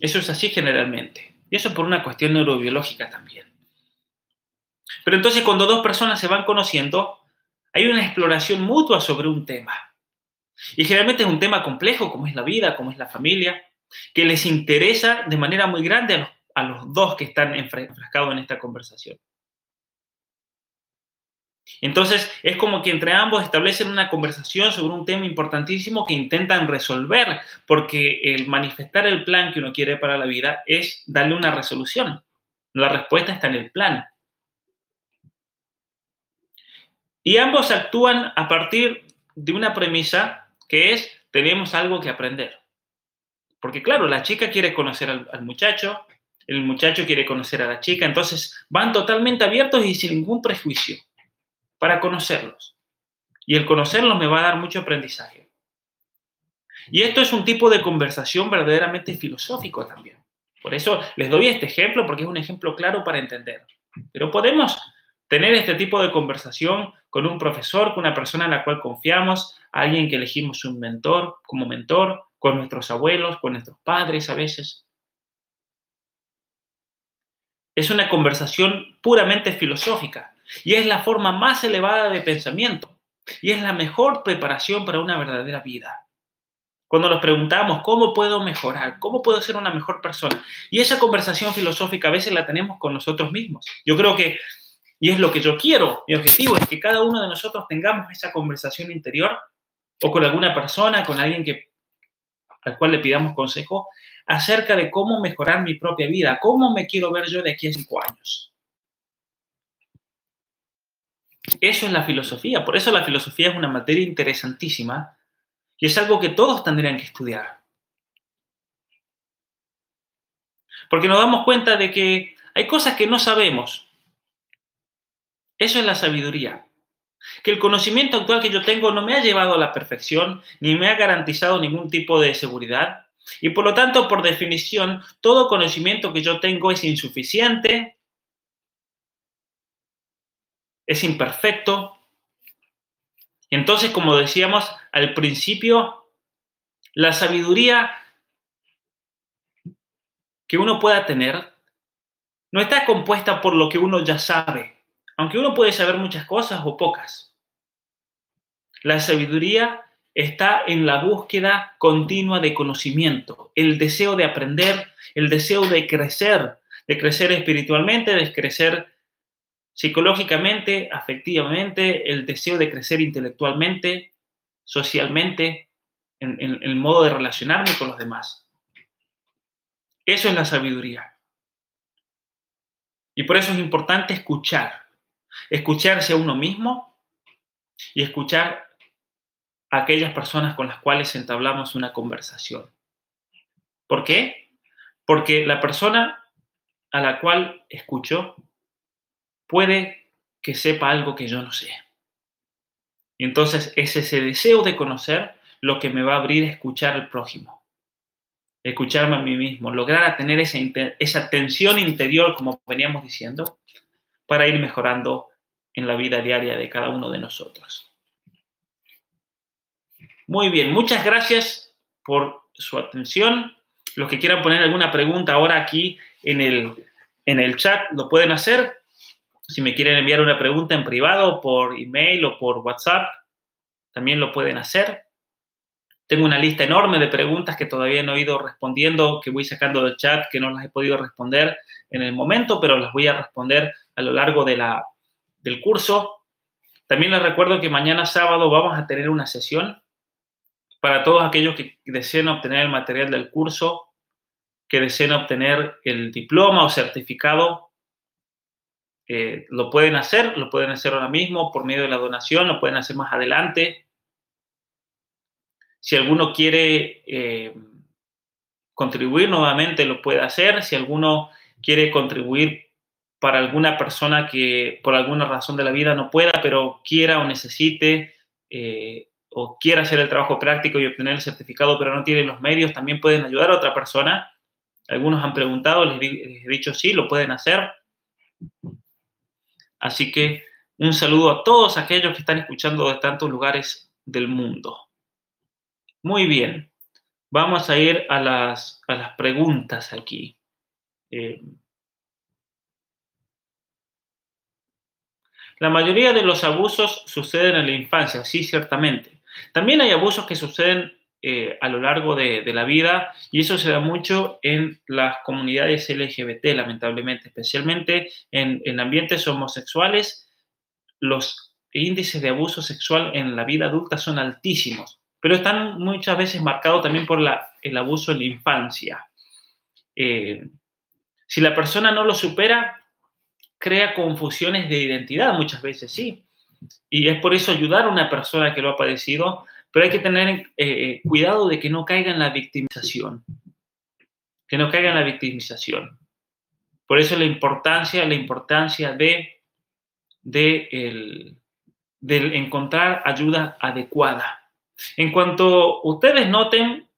Eso es así generalmente. Y eso por una cuestión neurobiológica también. Pero entonces cuando dos personas se van conociendo, hay una exploración mutua sobre un tema. Y generalmente es un tema complejo, como es la vida, como es la familia, que les interesa de manera muy grande a los, a los dos que están enfrascados en esta conversación. Entonces, es como que entre ambos establecen una conversación sobre un tema importantísimo que intentan resolver, porque el manifestar el plan que uno quiere para la vida es darle una resolución. La respuesta está en el plan. Y ambos actúan a partir de una premisa que es, tenemos algo que aprender. Porque claro, la chica quiere conocer al, muchacho, el muchacho quiere conocer a la chica, entonces van totalmente abiertos y sin ningún prejuicio para conocerlos. Y el conocerlos me va a dar mucho aprendizaje. Y esto es un tipo de conversación verdaderamente filosófico también. Por eso les doy este ejemplo, porque es un ejemplo claro para entender. Pero podemos tener este tipo de conversación con un profesor, con una persona en la cual confiamos, alguien que elegimos un mentor como mentor, con nuestros abuelos, con nuestros padres a veces. Es una conversación puramente filosófica, y es la forma más elevada de pensamiento. Y es la mejor preparación para una verdadera vida. Cuando nos preguntamos, ¿cómo puedo mejorar? ¿Cómo puedo ser una mejor persona? Y esa conversación filosófica a veces la tenemos con nosotros mismos. Yo creo que, y es lo que yo quiero, mi objetivo es que cada uno de nosotros tengamos esa conversación interior o con alguna persona, con alguien que, al cual le pidamos consejo acerca de cómo mejorar mi propia vida, cómo me quiero ver yo de aquí a cinco años. Eso es la filosofía. Por eso la filosofía es una materia interesantísima y es algo que todos tendrían que estudiar. Porque nos damos cuenta de que hay cosas que no sabemos. Eso es la sabiduría. Que el conocimiento actual que yo tengo no me ha llevado a la perfección, ni me ha garantizado ningún tipo de seguridad. Y por lo tanto, por definición, todo conocimiento que yo tengo es insuficiente, es imperfecto. Entonces, como decíamos al principio, la sabiduría que uno pueda tener no está compuesta por lo que uno ya sabe, aunque uno puede saber muchas cosas o pocas. La sabiduría está en la búsqueda continua de conocimiento, el deseo de aprender, el deseo de crecer, de crecer espiritualmente, de crecer psicológicamente, afectivamente, el deseo de crecer intelectualmente, socialmente, en, el modo de relacionarme con los demás. Eso es la sabiduría. Y por eso es importante escuchar, escucharse a uno mismo y escuchar a aquellas personas con las cuales entablamos una conversación. ¿Por qué? Porque la persona a la cual escucho puede que sepa algo que yo no sé. Y entonces es ese deseo de conocer lo que me va a abrir a escuchar al prójimo, escucharme a mí mismo, lograr tener esa, esa tensión interior, como veníamos diciendo, para ir mejorando en la vida diaria de cada uno de nosotros. Muy bien, muchas gracias por su atención. Los que quieran poner alguna pregunta ahora aquí en el, en el chat lo pueden hacer. Si me quieren enviar una pregunta en privado, por email o por WhatsApp, también lo pueden hacer. Tengo una lista enorme de preguntas que todavía no he ido respondiendo, que voy sacando del chat, que no las he podido responder en el momento, pero las voy a responder a lo largo de la, del curso. También les recuerdo que mañana sábado vamos a tener una sesión para todos aquellos que deseen obtener el material del curso, que deseen obtener el diploma o certificado eh, lo pueden hacer, lo pueden hacer ahora mismo por medio de la donación, lo pueden hacer más adelante. Si alguno quiere eh, contribuir nuevamente, lo puede hacer. Si alguno quiere contribuir para alguna persona que por alguna razón de la vida no pueda, pero quiera o necesite eh, o quiera hacer el trabajo práctico y obtener el certificado, pero no tiene los medios, también pueden ayudar a otra persona. Algunos han preguntado, les he dicho sí, lo pueden hacer. Así que un saludo a todos aquellos que están escuchando de tantos lugares del mundo. Muy bien, vamos a ir a las, a las preguntas aquí. Eh, la mayoría de los abusos suceden en la infancia, sí, ciertamente. También hay abusos que suceden eh, a lo largo de, la vida y eso se da mucho en las comunidades LGBT, lamentablemente, especialmente en, en ambientes homosexuales. Los índices de abuso sexual en la vida adulta son altísimos, pero están muchas veces marcados también por el abuso en la infancia. Eh, si la persona no lo supera, crea confusiones de identidad muchas veces, sí. Y es por eso ayudar a una persona que lo ha padecido pero hay que tener eh, eh, cuidado de que no caiga en la victimización. Que no caiga en la victimización. Por eso la importancia, la importancia de, de, de encontrar ayuda adecuada. En cuanto ustedes noten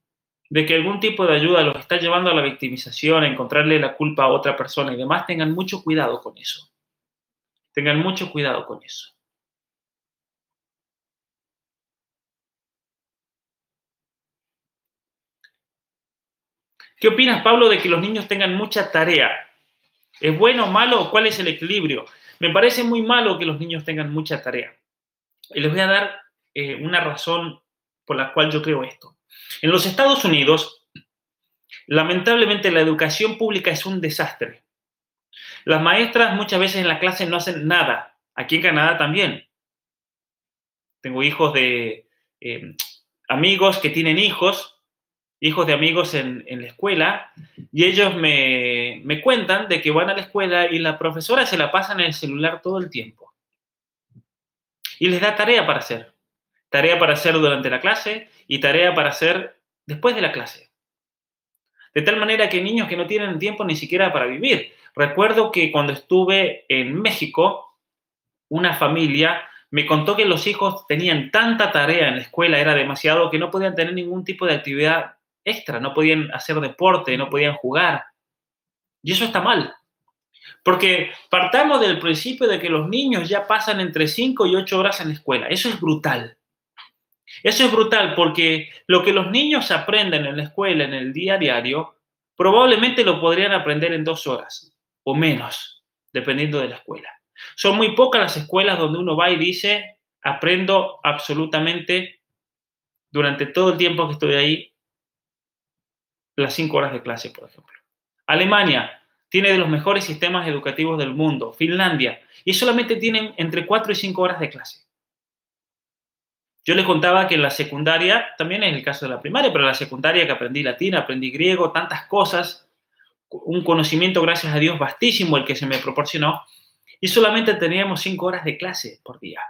de que algún tipo de ayuda los está llevando a la victimización, a encontrarle la culpa a otra persona y demás, tengan mucho cuidado con eso. Tengan mucho cuidado con eso. ¿Qué opinas, Pablo, de que los niños tengan mucha tarea? ¿Es bueno o malo? ¿Cuál es el equilibrio? Me parece muy malo que los niños tengan mucha tarea. Y les voy a dar eh, una razón por la cual yo creo esto. En los Estados Unidos, lamentablemente la educación pública es un desastre. Las maestras muchas veces en la clase no hacen nada. Aquí en Canadá también. Tengo hijos de eh, amigos que tienen hijos hijos de amigos en, la escuela y ellos me, me, cuentan de que van a la escuela y la profesora se la pasa en el celular todo el tiempo. Y les da tarea para hacer. Tarea para hacer durante la clase y tarea para hacer después de la clase. De tal manera que niños que no tienen tiempo ni siquiera para vivir. Recuerdo que cuando estuve en México, una familia me contó que los hijos tenían tanta tarea en la escuela, era demasiado, que no podían tener ningún tipo de actividad extra, no podían hacer deporte, no podían jugar. Y eso está mal. Porque partamos del principio de que los niños ya pasan entre 5 y 8 horas en la escuela. Eso es brutal. Eso es brutal porque lo que los niños aprenden en la escuela, en el día a diario, probablemente lo podrían aprender en dos horas o menos, dependiendo de la escuela. Son muy pocas las escuelas donde uno va y dice, aprendo absolutamente durante todo el tiempo que estoy ahí, las cinco horas de clase, por ejemplo. Alemania tiene de los mejores sistemas educativos del mundo. Finlandia. Y solamente tienen entre cuatro y cinco horas de clase. Yo les contaba que en la secundaria, también en el caso de la primaria, pero en la secundaria que aprendí latín, aprendí griego, tantas cosas, un conocimiento, gracias a Dios, vastísimo el que se me proporcionó, y solamente teníamos cinco horas de clase por día.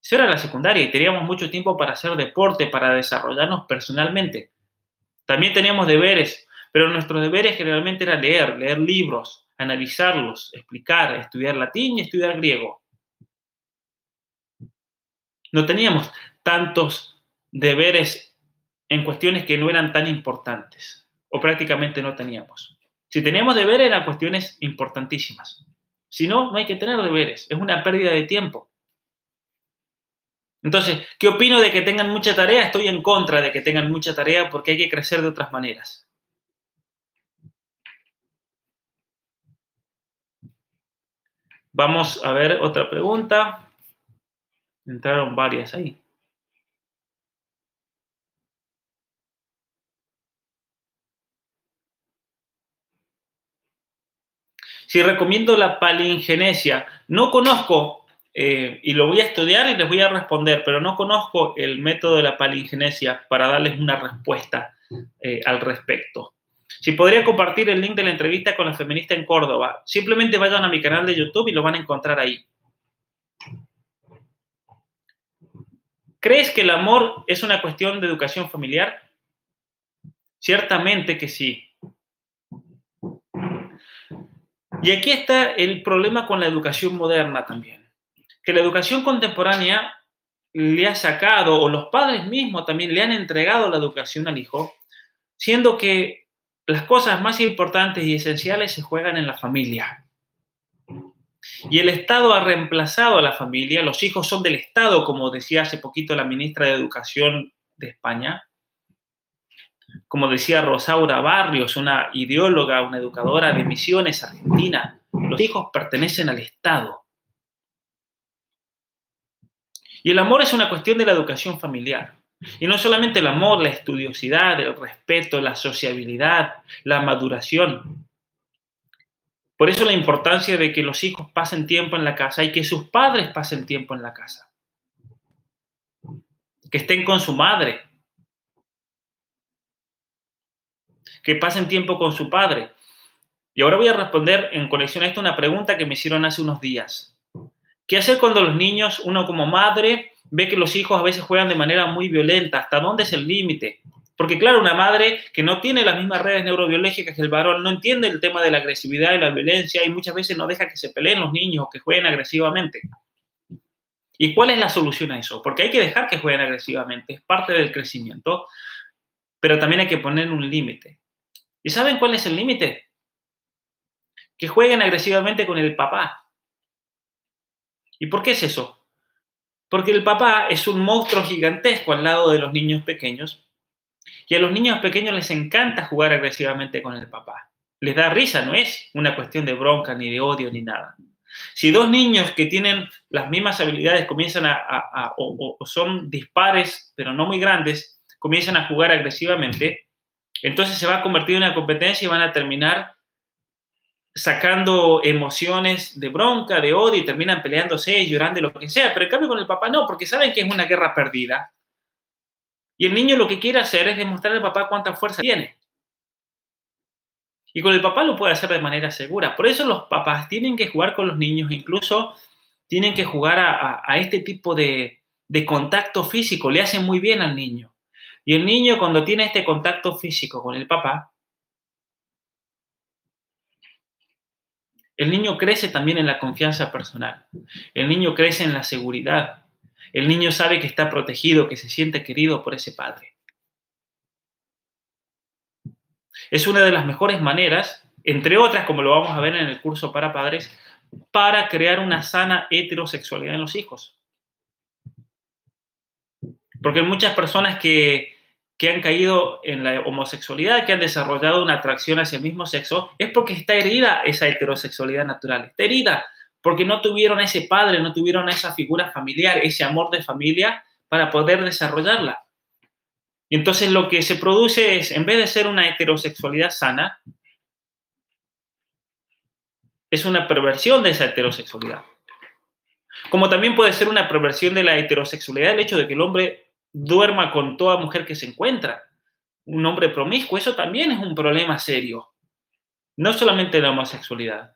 Eso era la secundaria y teníamos mucho tiempo para hacer deporte, para desarrollarnos personalmente. También teníamos deberes, pero nuestros deberes generalmente era leer, leer libros, analizarlos, explicar, estudiar latín y estudiar griego. No teníamos tantos deberes en cuestiones que no eran tan importantes, o prácticamente no teníamos. Si teníamos deberes eran cuestiones importantísimas. Si no, no hay que tener deberes, es una pérdida de tiempo. Entonces, ¿qué opino de que tengan mucha tarea? Estoy en contra de que tengan mucha tarea porque hay que crecer de otras maneras. Vamos a ver otra pregunta. Entraron varias ahí. Si recomiendo la palingenesia, no conozco, eh, y lo voy a estudiar y les voy a responder, pero no conozco el método de la palingenesia para darles una respuesta eh, al respecto. Si podría compartir el link de la entrevista con la feminista en Córdoba, simplemente vayan a mi canal de YouTube y lo van a encontrar ahí. ¿Crees que el amor es una cuestión de educación familiar? Ciertamente que sí. Y aquí está el problema con la educación moderna también. Que la educación contemporánea le ha sacado, o los padres mismos también le han entregado la educación al hijo, siendo que las cosas más importantes y esenciales se juegan en la familia. Y el Estado ha reemplazado a la familia, los hijos son del Estado, como decía hace poquito la ministra de Educación de España, como decía Rosaura Barrios, una ideóloga, una educadora de misiones argentina, los hijos pertenecen al Estado. Y el amor es una cuestión de la educación familiar. Y no solamente el amor, la estudiosidad, el respeto, la sociabilidad, la maduración. Por eso la importancia de que los hijos pasen tiempo en la casa y que sus padres pasen tiempo en la casa. Que estén con su madre, que pasen tiempo con su padre. Y ahora voy a responder en conexión a esto una pregunta que me hicieron hace unos días. ¿Qué hacer cuando los niños, uno como madre, ve que los hijos a veces juegan de manera muy violenta? ¿Hasta dónde es el límite? Porque claro, una madre que no tiene las mismas redes neurobiológicas que el varón, no entiende el tema de la agresividad y la violencia y muchas veces no deja que se peleen los niños o que jueguen agresivamente. ¿Y cuál es la solución a eso? Porque hay que dejar que jueguen agresivamente, es parte del crecimiento, pero también hay que poner un límite. ¿Y saben cuál es el límite? Que jueguen agresivamente con el papá. ¿Y por qué es eso? Porque el papá es un monstruo gigantesco al lado de los niños pequeños y a los niños pequeños les encanta jugar agresivamente con el papá. Les da risa, no es una cuestión de bronca, ni de odio, ni nada. Si dos niños que tienen las mismas habilidades comienzan a, o son dispares, pero no muy grandes, comienzan a jugar agresivamente, entonces se va a convertir en una competencia y van a terminar sacando emociones de bronca, de odio y terminan peleándose, llorando, lo que sea. Pero en cambio con el papá no, porque saben que es una guerra perdida. Y el niño lo que quiere hacer es demostrar al papá cuánta fuerza tiene. Y con el papá lo puede hacer de manera segura. Por eso los papás tienen que jugar con los niños, incluso tienen que jugar a, este tipo de, de contacto físico. Le hace muy bien al niño. Y el niño cuando tiene este contacto físico con el papá, el niño crece también en la confianza personal. El niño crece en la seguridad. El niño sabe que está protegido, que se siente querido por ese padre. Es una de las mejores maneras, entre otras, como lo vamos a ver en el curso para padres, para crear una sana heterosexualidad en los hijos. Porque hay muchas personas que que han caído en la homosexualidad, que han desarrollado una atracción hacia el mismo sexo, es porque está herida esa heterosexualidad natural. Está herida porque no tuvieron ese padre, no tuvieron esa figura familiar, ese amor de familia para poder desarrollarla. Y entonces lo que se produce es, en vez de ser una heterosexualidad sana, es una perversión de esa heterosexualidad. Como también puede ser una perversión de la heterosexualidad el hecho de que el hombre duerma con toda mujer que se encuentra. Un hombre promiscuo, eso también es un problema serio. No solamente la homosexualidad.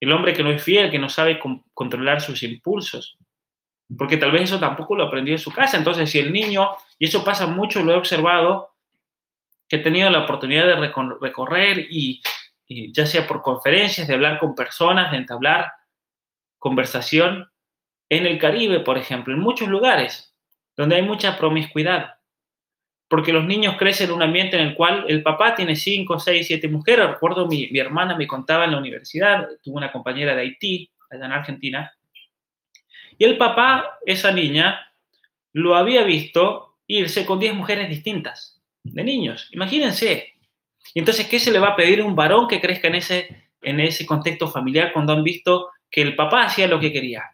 El hombre que no es fiel, que no sabe controlar sus impulsos. porque tal vez eso tampoco lo aprendió en su casa. Entonces, si el niño, y eso pasa mucho, lo he observado, que he tenido la oportunidad de recorrer y, ya sea por conferencias, de hablar con personas, de entablar conversación en el Caribe, por ejemplo, en muchos lugares donde hay mucha promiscuidad, porque los niños crecen en un ambiente en el cual el papá tiene cinco, seis, siete mujeres. Recuerdo mi, mi hermana me contaba en la universidad, tuvo una compañera de Haití, allá en Argentina, y el papá, esa niña, lo había visto irse con 10 mujeres distintas, de niños. Imagínense. Entonces, ¿qué se le va a pedir a un varón que crezca en ese, en ese contexto familiar cuando han visto que el papá hacía lo que quería?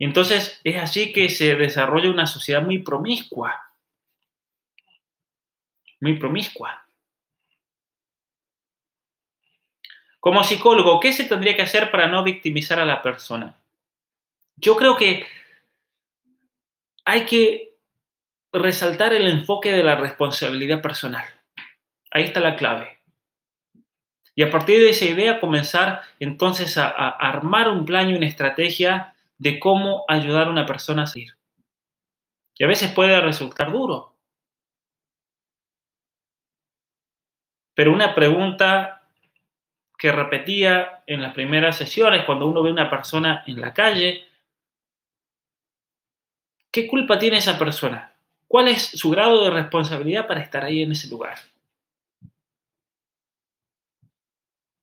Entonces es así que se desarrolla una sociedad muy promiscua. Muy promiscua. Como psicólogo, ¿qué se tendría que hacer para no victimizar a la persona? Yo creo que hay que resaltar el enfoque de la responsabilidad personal. Ahí está la clave. Y a partir de esa idea comenzar entonces a armar un plan y una estrategia de cómo ayudar a una persona a seguir. Y a veces puede resultar duro. Pero una pregunta que repetía en las primeras sesiones, cuando uno ve a una persona en la calle, ¿Qué culpa tiene esa persona? ¿Cuál es su grado de responsabilidad para estar ahí en ese lugar?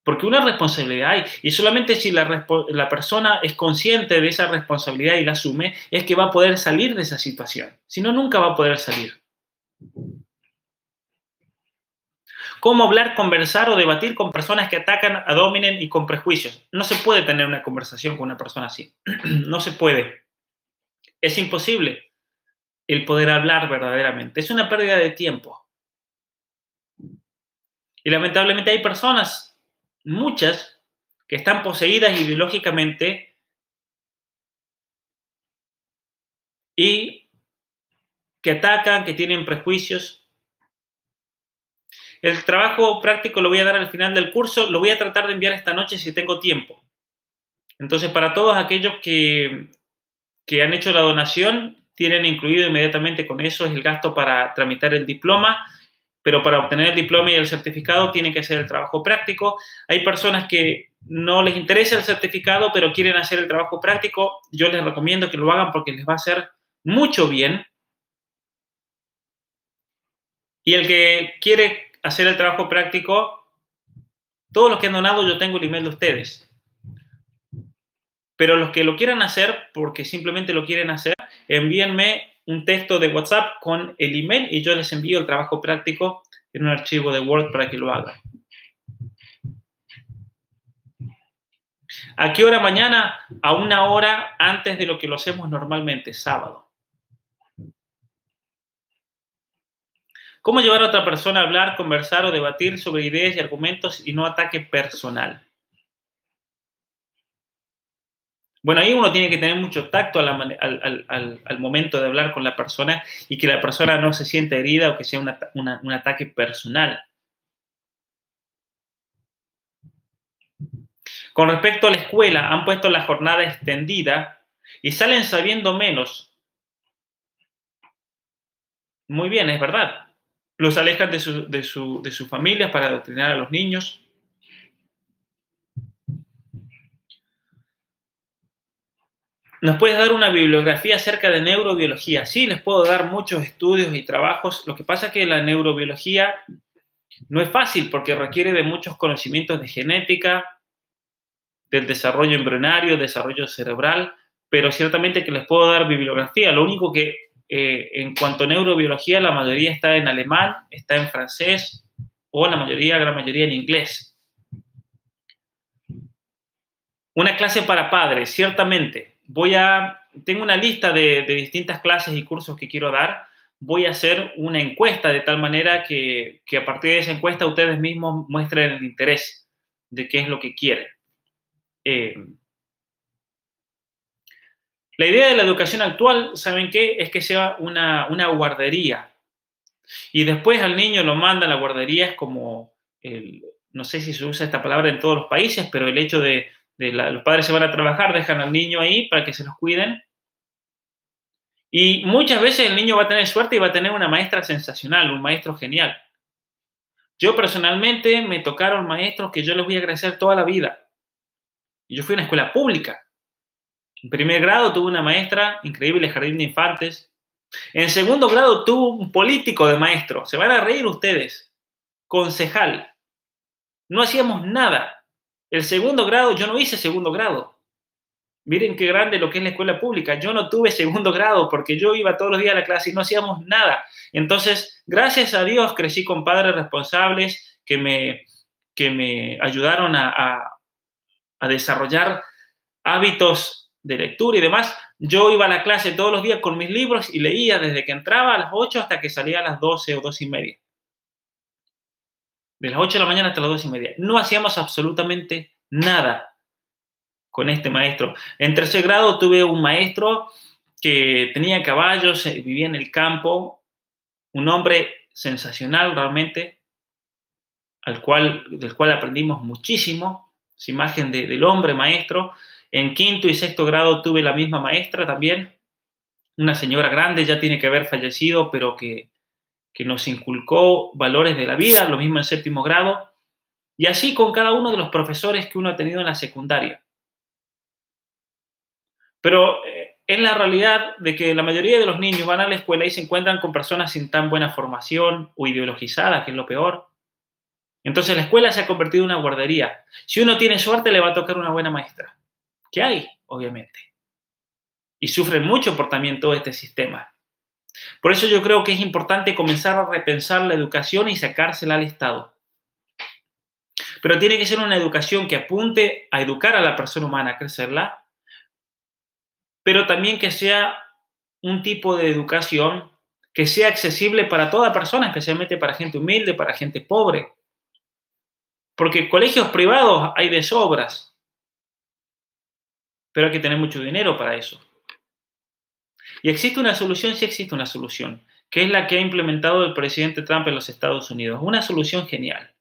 Porque una responsabilidad hay, y solamente si la, persona es consciente de esa responsabilidad y la asume, es que va a poder salir de esa situación. Si no, nunca va a poder salir. ¿Cómo hablar, conversar o debatir con personas que atacan, adominen y con prejuicios? No se puede tener una conversación con una persona así. no se puede. Es imposible el poder hablar verdaderamente. Es una pérdida de tiempo. Y lamentablemente hay personas, muchas, que están poseídas ideológicamente y que atacan, que tienen prejuicios. El trabajo práctico lo voy a dar al final del curso, lo voy a tratar de enviar esta noche si tengo tiempo. Entonces, para todos aquellos que que han hecho la donación tienen incluido inmediatamente con eso es el gasto para tramitar el diploma, pero para obtener el diploma y el certificado tienen que hacer el trabajo práctico. Hay personas que no les interesa el certificado, pero quieren hacer el trabajo práctico. Yo les recomiendo que lo hagan porque les va a hacer mucho bien. Y el que quiere hacer el trabajo práctico, todos los que han donado, yo tengo el email de ustedes. Pero los que lo quieran hacer, porque simplemente lo quieren hacer, envíenme un texto de WhatsApp con el email y yo les envío el trabajo práctico en un archivo de Word para que lo hagan. ¿A qué hora mañana? A una hora antes de lo que lo hacemos normalmente, sábado. ¿Cómo llevar a otra persona a hablar, conversar o debatir sobre ideas y argumentos y no ataque personal? Bueno, ahí uno tiene que tener mucho tacto al, momento de hablar con la persona y que la persona no se sienta herida o que sea un ataque personal. Con respecto a la escuela, han puesto la jornada extendida y salen sabiendo menos. Muy bien, es verdad. Los alejan de, su, de, de sus familias para adoctrinar a los niños. ¿Nos puedes dar una bibliografía acerca de neurobiología? Sí, les puedo dar muchos estudios y trabajos. Lo que pasa es que la neurobiología no es fácil porque requiere de muchos conocimientos de genética, del desarrollo embrionario, desarrollo cerebral, pero ciertamente que les puedo dar bibliografía. Lo único que eh, en cuanto a neurobiología, la mayoría está en alemán, está en francés o la mayoría, gran mayoría en inglés. Una clase para padres, ciertamente voy a, tengo una lista de, distintas clases y cursos que quiero dar. Voy a hacer una encuesta de tal manera que, a partir de esa encuesta ustedes mismos muestren el interés de qué es lo que quieren. Eh, la idea de la educación actual, ¿saben qué? Es que sea una, guardería. Y después al niño lo mandan a la guardería, es como, no sé si se usa esta palabra en todos los países, pero el hecho de los padres se van a trabajar, dejan al niño ahí para que se los cuiden Y muchas veces el niño va a tener suerte y va a tener una maestra sensacional, un maestro genial. Yo personalmente me tocaron maestros que yo les voy a agradecer toda la vida. Yo fui a una escuela pública. En primer grado tuve una maestra increíble, jardín de infantes. En segundo grado tuve un político de maestro. Se van a reír ustedes. Concejal. No hacíamos nada. El segundo grado, yo no hice segundo grado. Miren qué grande lo que es la escuela pública. Yo no tuve segundo grado porque yo iba todos los días a la clase y no hacíamos nada. Entonces, gracias a Dios crecí con padres responsables que me, que me ayudaron a, a desarrollar hábitos de lectura y demás. Yo iba a la clase todos los días con mis libros y leía desde que entraba a las 8 hasta que salía a las 12 o 2 y media. De las 8 de la mañana hasta las 2 y media. No hacíamos absolutamente nada con este maestro. En tercer grado tuve un maestro que tenía caballos, eh, vivía en el campo, un hombre sensacional realmente, al cual, del cual aprendimos muchísimo, esa imagen del hombre maestro. En quinto y sexto grado tuve la misma maestra también, una señora grande, ya tiene que haber fallecido, pero que, que nos inculcó valores de la vida, lo mismo en séptimo grado, y así con cada uno de los profesores que uno ha tenido en la secundaria. Pero eh, es la realidad de que la mayoría de los niños van a la escuela y se encuentran con personas sin tan buena formación o ideologizadas, que es lo peor. Entonces la escuela se ha convertido en una guardería. Si uno tiene suerte, le va a tocar una buena maestra. ¿Qué hay? Obviamente. Y sufren mucho por también todo este sistema. Por eso yo creo que es importante comenzar a repensar la educación y sacársela al Estado. Pero tiene que ser una educación que apunte a educar a la persona humana, a crecerla, pero también que sea un tipo de educación que sea accesible para toda persona, especialmente para gente humilde, para gente pobre. Porque colegios privados hay de sobras, pero hay que tener mucho dinero para eso. Y existe una solución, sí existe una solución, que es la que ha implementado el presidente Trump en los Estados Unidos. Una solución genial.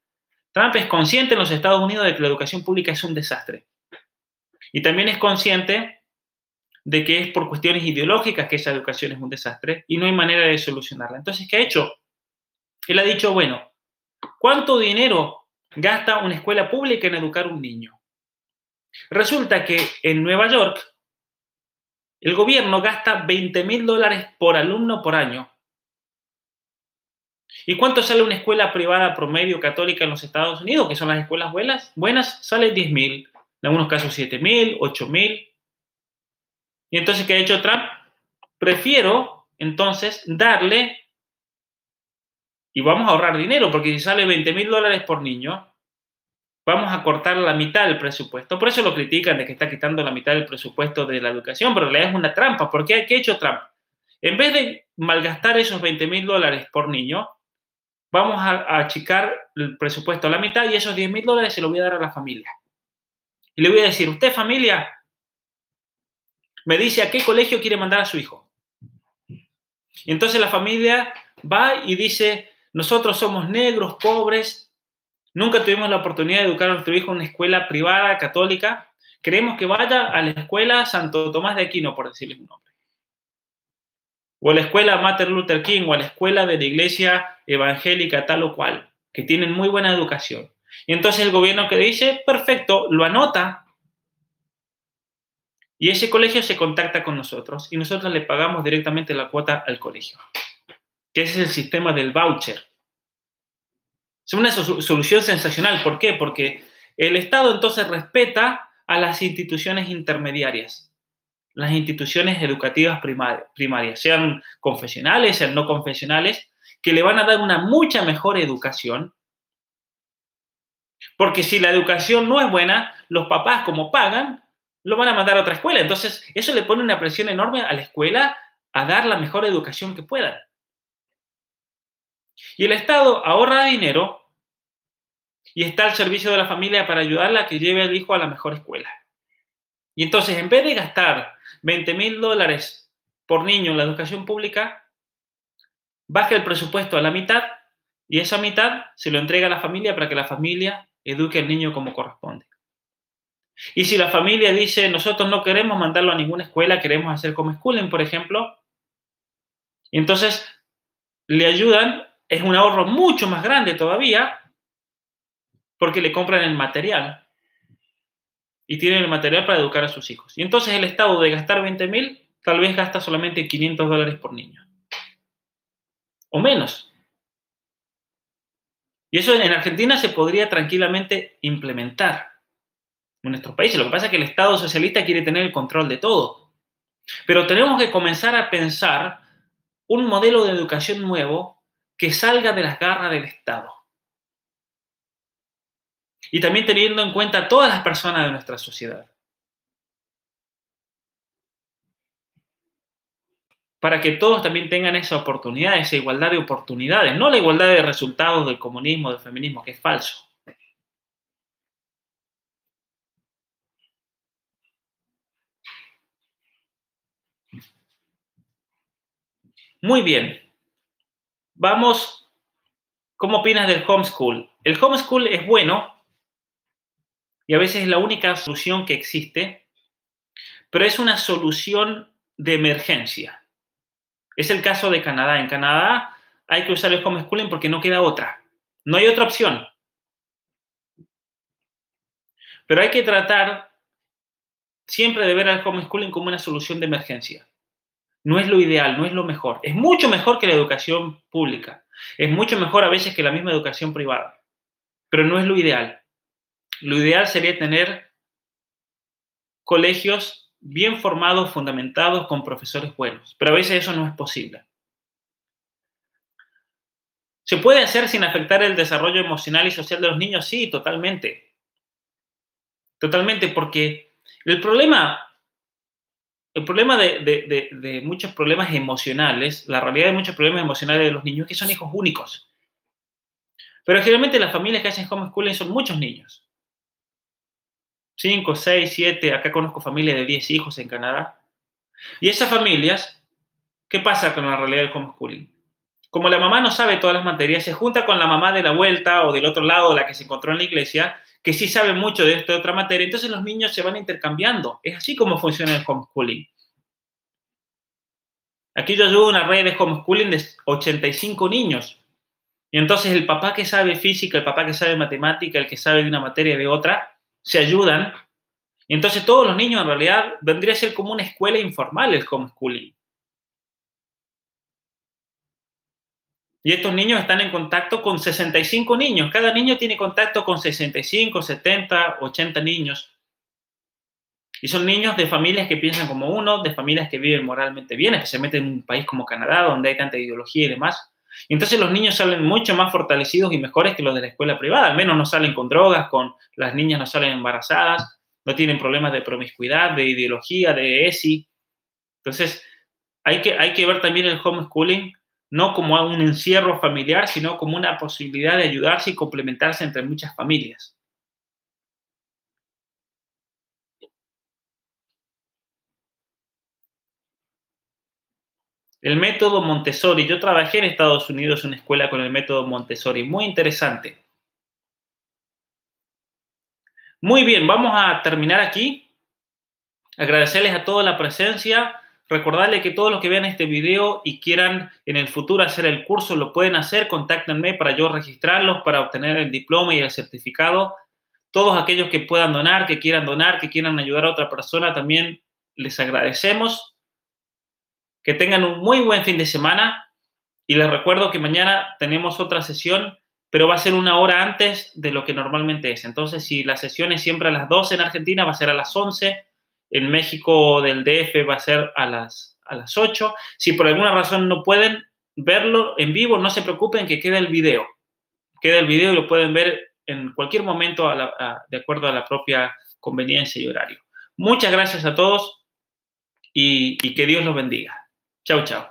Trump es consciente en los Estados Unidos de que la educación pública es un desastre. Y también es consciente de que es por cuestiones ideológicas que esa educación es un desastre y no hay manera de solucionarla. Entonces, ¿qué ha hecho? Él ha dicho, bueno, ¿cuánto dinero gasta una escuela pública en educar a un niño? Resulta que en Nueva York el gobierno gasta 20 mil dólares por alumno por año. ¿Y cuánto sale una escuela privada promedio católica en los Estados Unidos, que son las escuelas buenas? Buenas, sale 10 mil, en algunos casos 7 mil, 8 mil. Y entonces, ¿qué ha hecho Trump? Prefiero entonces darle, y vamos a ahorrar dinero, porque si sale 20 mil dólares por niño, vamos a cortar la mitad del presupuesto. Por eso lo critican de que está quitando la mitad del presupuesto de la educación, pero le es una trampa. ¿Por qué? ¿Qué ha hecho Trump? En vez de malgastar esos 20 mil dólares por niño, vamos a, achicar el presupuesto a la mitad y esos 10 mil dólares se los voy a dar a la familia. Y le voy a decir, usted familia, me dice a qué colegio quiere mandar a su hijo. Y entonces la familia va y dice, nosotros somos negros, pobres, nunca tuvimos la oportunidad de educar a nuestro hijo en una escuela privada, católica, queremos que vaya a la escuela Santo Tomás de Aquino, por decirles un nombre. O a la escuela Martin Luther King, o a la escuela de la iglesia evangélica tal o cual, que tienen muy buena educación. Y entonces el gobierno que dice, perfecto, lo anota y ese colegio se contacta con nosotros y nosotros le pagamos directamente la cuota al colegio, que es el sistema del voucher. Es una solución sensacional. ¿Por qué? Porque el Estado entonces respeta a las instituciones intermediarias, las instituciones educativas primarias, sean confesionales, sean no confesionales, que le van a dar una mucha mejor educación. Porque si la educación no es buena, los papás como pagan, lo van a mandar a otra escuela. Entonces, eso le pone una presión enorme a la escuela a dar la mejor educación que pueda. Y el Estado ahorra dinero y está al servicio de la familia para ayudarla a que lleve al hijo a la mejor escuela. Y entonces, en vez de gastar 20 mil dólares por niño en la educación pública, baja el presupuesto a la mitad y esa mitad se lo entrega a la familia para que la familia eduque al niño como corresponde. Y si la familia dice, nosotros no queremos mandarlo a ninguna escuela, queremos hacer como schooling, por ejemplo, entonces le ayudan, es un ahorro mucho más grande todavía, porque le compran el material y tienen el material para educar a sus hijos. Y entonces el Estado de gastar 20 mil, tal vez gasta solamente 500 dólares por niño. O menos. Y eso en Argentina se podría tranquilamente implementar en nuestros países. Lo que pasa es que el Estado socialista quiere tener el control de todo. Pero tenemos que comenzar a pensar un modelo de educación nuevo que salga de las garras del Estado. Y también teniendo en cuenta a todas las personas de nuestra sociedad. Para que todos también tengan esa oportunidad, esa igualdad de oportunidades, no la igualdad de resultados del comunismo, del feminismo, que es falso. Muy bien. Vamos, ¿cómo opinas del homeschool? El homeschool es bueno y a veces es la única solución que existe, pero es una solución de emergencia. Es el caso de Canadá. En Canadá hay que usar el homeschooling porque no queda otra. No hay otra opción. Pero hay que tratar siempre de ver al homeschooling como una solución de emergencia no es lo ideal, no es lo mejor. Es mucho mejor que la educación pública. Es mucho mejor a veces que la misma educación privada. Pero no es lo ideal. Lo ideal sería tener colegios bien formados, fundamentados, con profesores buenos. Pero a veces eso no es posible. ¿Se puede hacer sin afectar el desarrollo emocional y social de los niños? Sí, totalmente. Totalmente, porque el problema el problema de, muchos problemas emocionales, la realidad de muchos problemas emocionales de los niños es que son hijos únicos. Pero generalmente las familias que hacen homeschooling son muchos niños. Cinco, seis, siete, acá conozco familias de diez hijos en Canadá. Y esas familias, ¿qué pasa con la realidad del homeschooling? Como la mamá no sabe todas las materias, se junta con la mamá de la vuelta o del otro lado, la que se encontró en la iglesia, que sí sabe mucho de esta otra materia, entonces los niños se van intercambiando. Es así como funciona el homeschooling. Aquí yo ayudo a una red de homeschooling de 85 niños. Y entonces el papá que sabe física, el papá que sabe matemática, el que sabe de una materia de otra, se ayudan. Y entonces todos los niños en realidad vendría a ser como una escuela informal el homeschooling. Y estos niños están en contacto con 65 niños. Cada niño tiene contacto con 65, 70, 80 niños. Y son niños de familias que piensan como uno, de familias que viven moralmente bien, especialmente en un país como Canadá, donde hay tanta ideología y demás. Y entonces los niños salen mucho más fortalecidos y mejores que los de la escuela privada. Al menos no salen con drogas, con las niñas no salen embarazadas, no tienen problemas de promiscuidad, de ideología, de ESI. Entonces, hay que, hay que ver también el homeschooling no como un encierro familiar, sino como una posibilidad de ayudarse y complementarse entre muchas familias. El método Montessori. Yo trabajé en Estados Unidos en una escuela con el método Montessori. Muy interesante. Muy bien, vamos a terminar aquí. Agradecerles a toda la presencia. Recordarle que todos los que vean este video y quieran en el futuro hacer el curso, lo pueden hacer, contáctenme para yo registrarlos, para obtener el diploma y el certificado. Todos aquellos que puedan donar, que quieran donar, que quieran ayudar a otra persona, también les agradecemos. Que tengan un muy buen fin de semana y les recuerdo que mañana tenemos otra sesión, pero va a ser una hora antes de lo que normalmente es. Entonces, si la sesión es siempre a las 12 en Argentina, va a ser a las 11 en México del DF va a ser a las, a las 8. Si por alguna razón no pueden verlo en vivo, no se preocupen que queda el video. Queda el video y lo pueden ver en cualquier momento de acuerdo a la propia conveniencia y horario. Muchas gracias a todos y, y que Dios los bendiga. Chao, chao.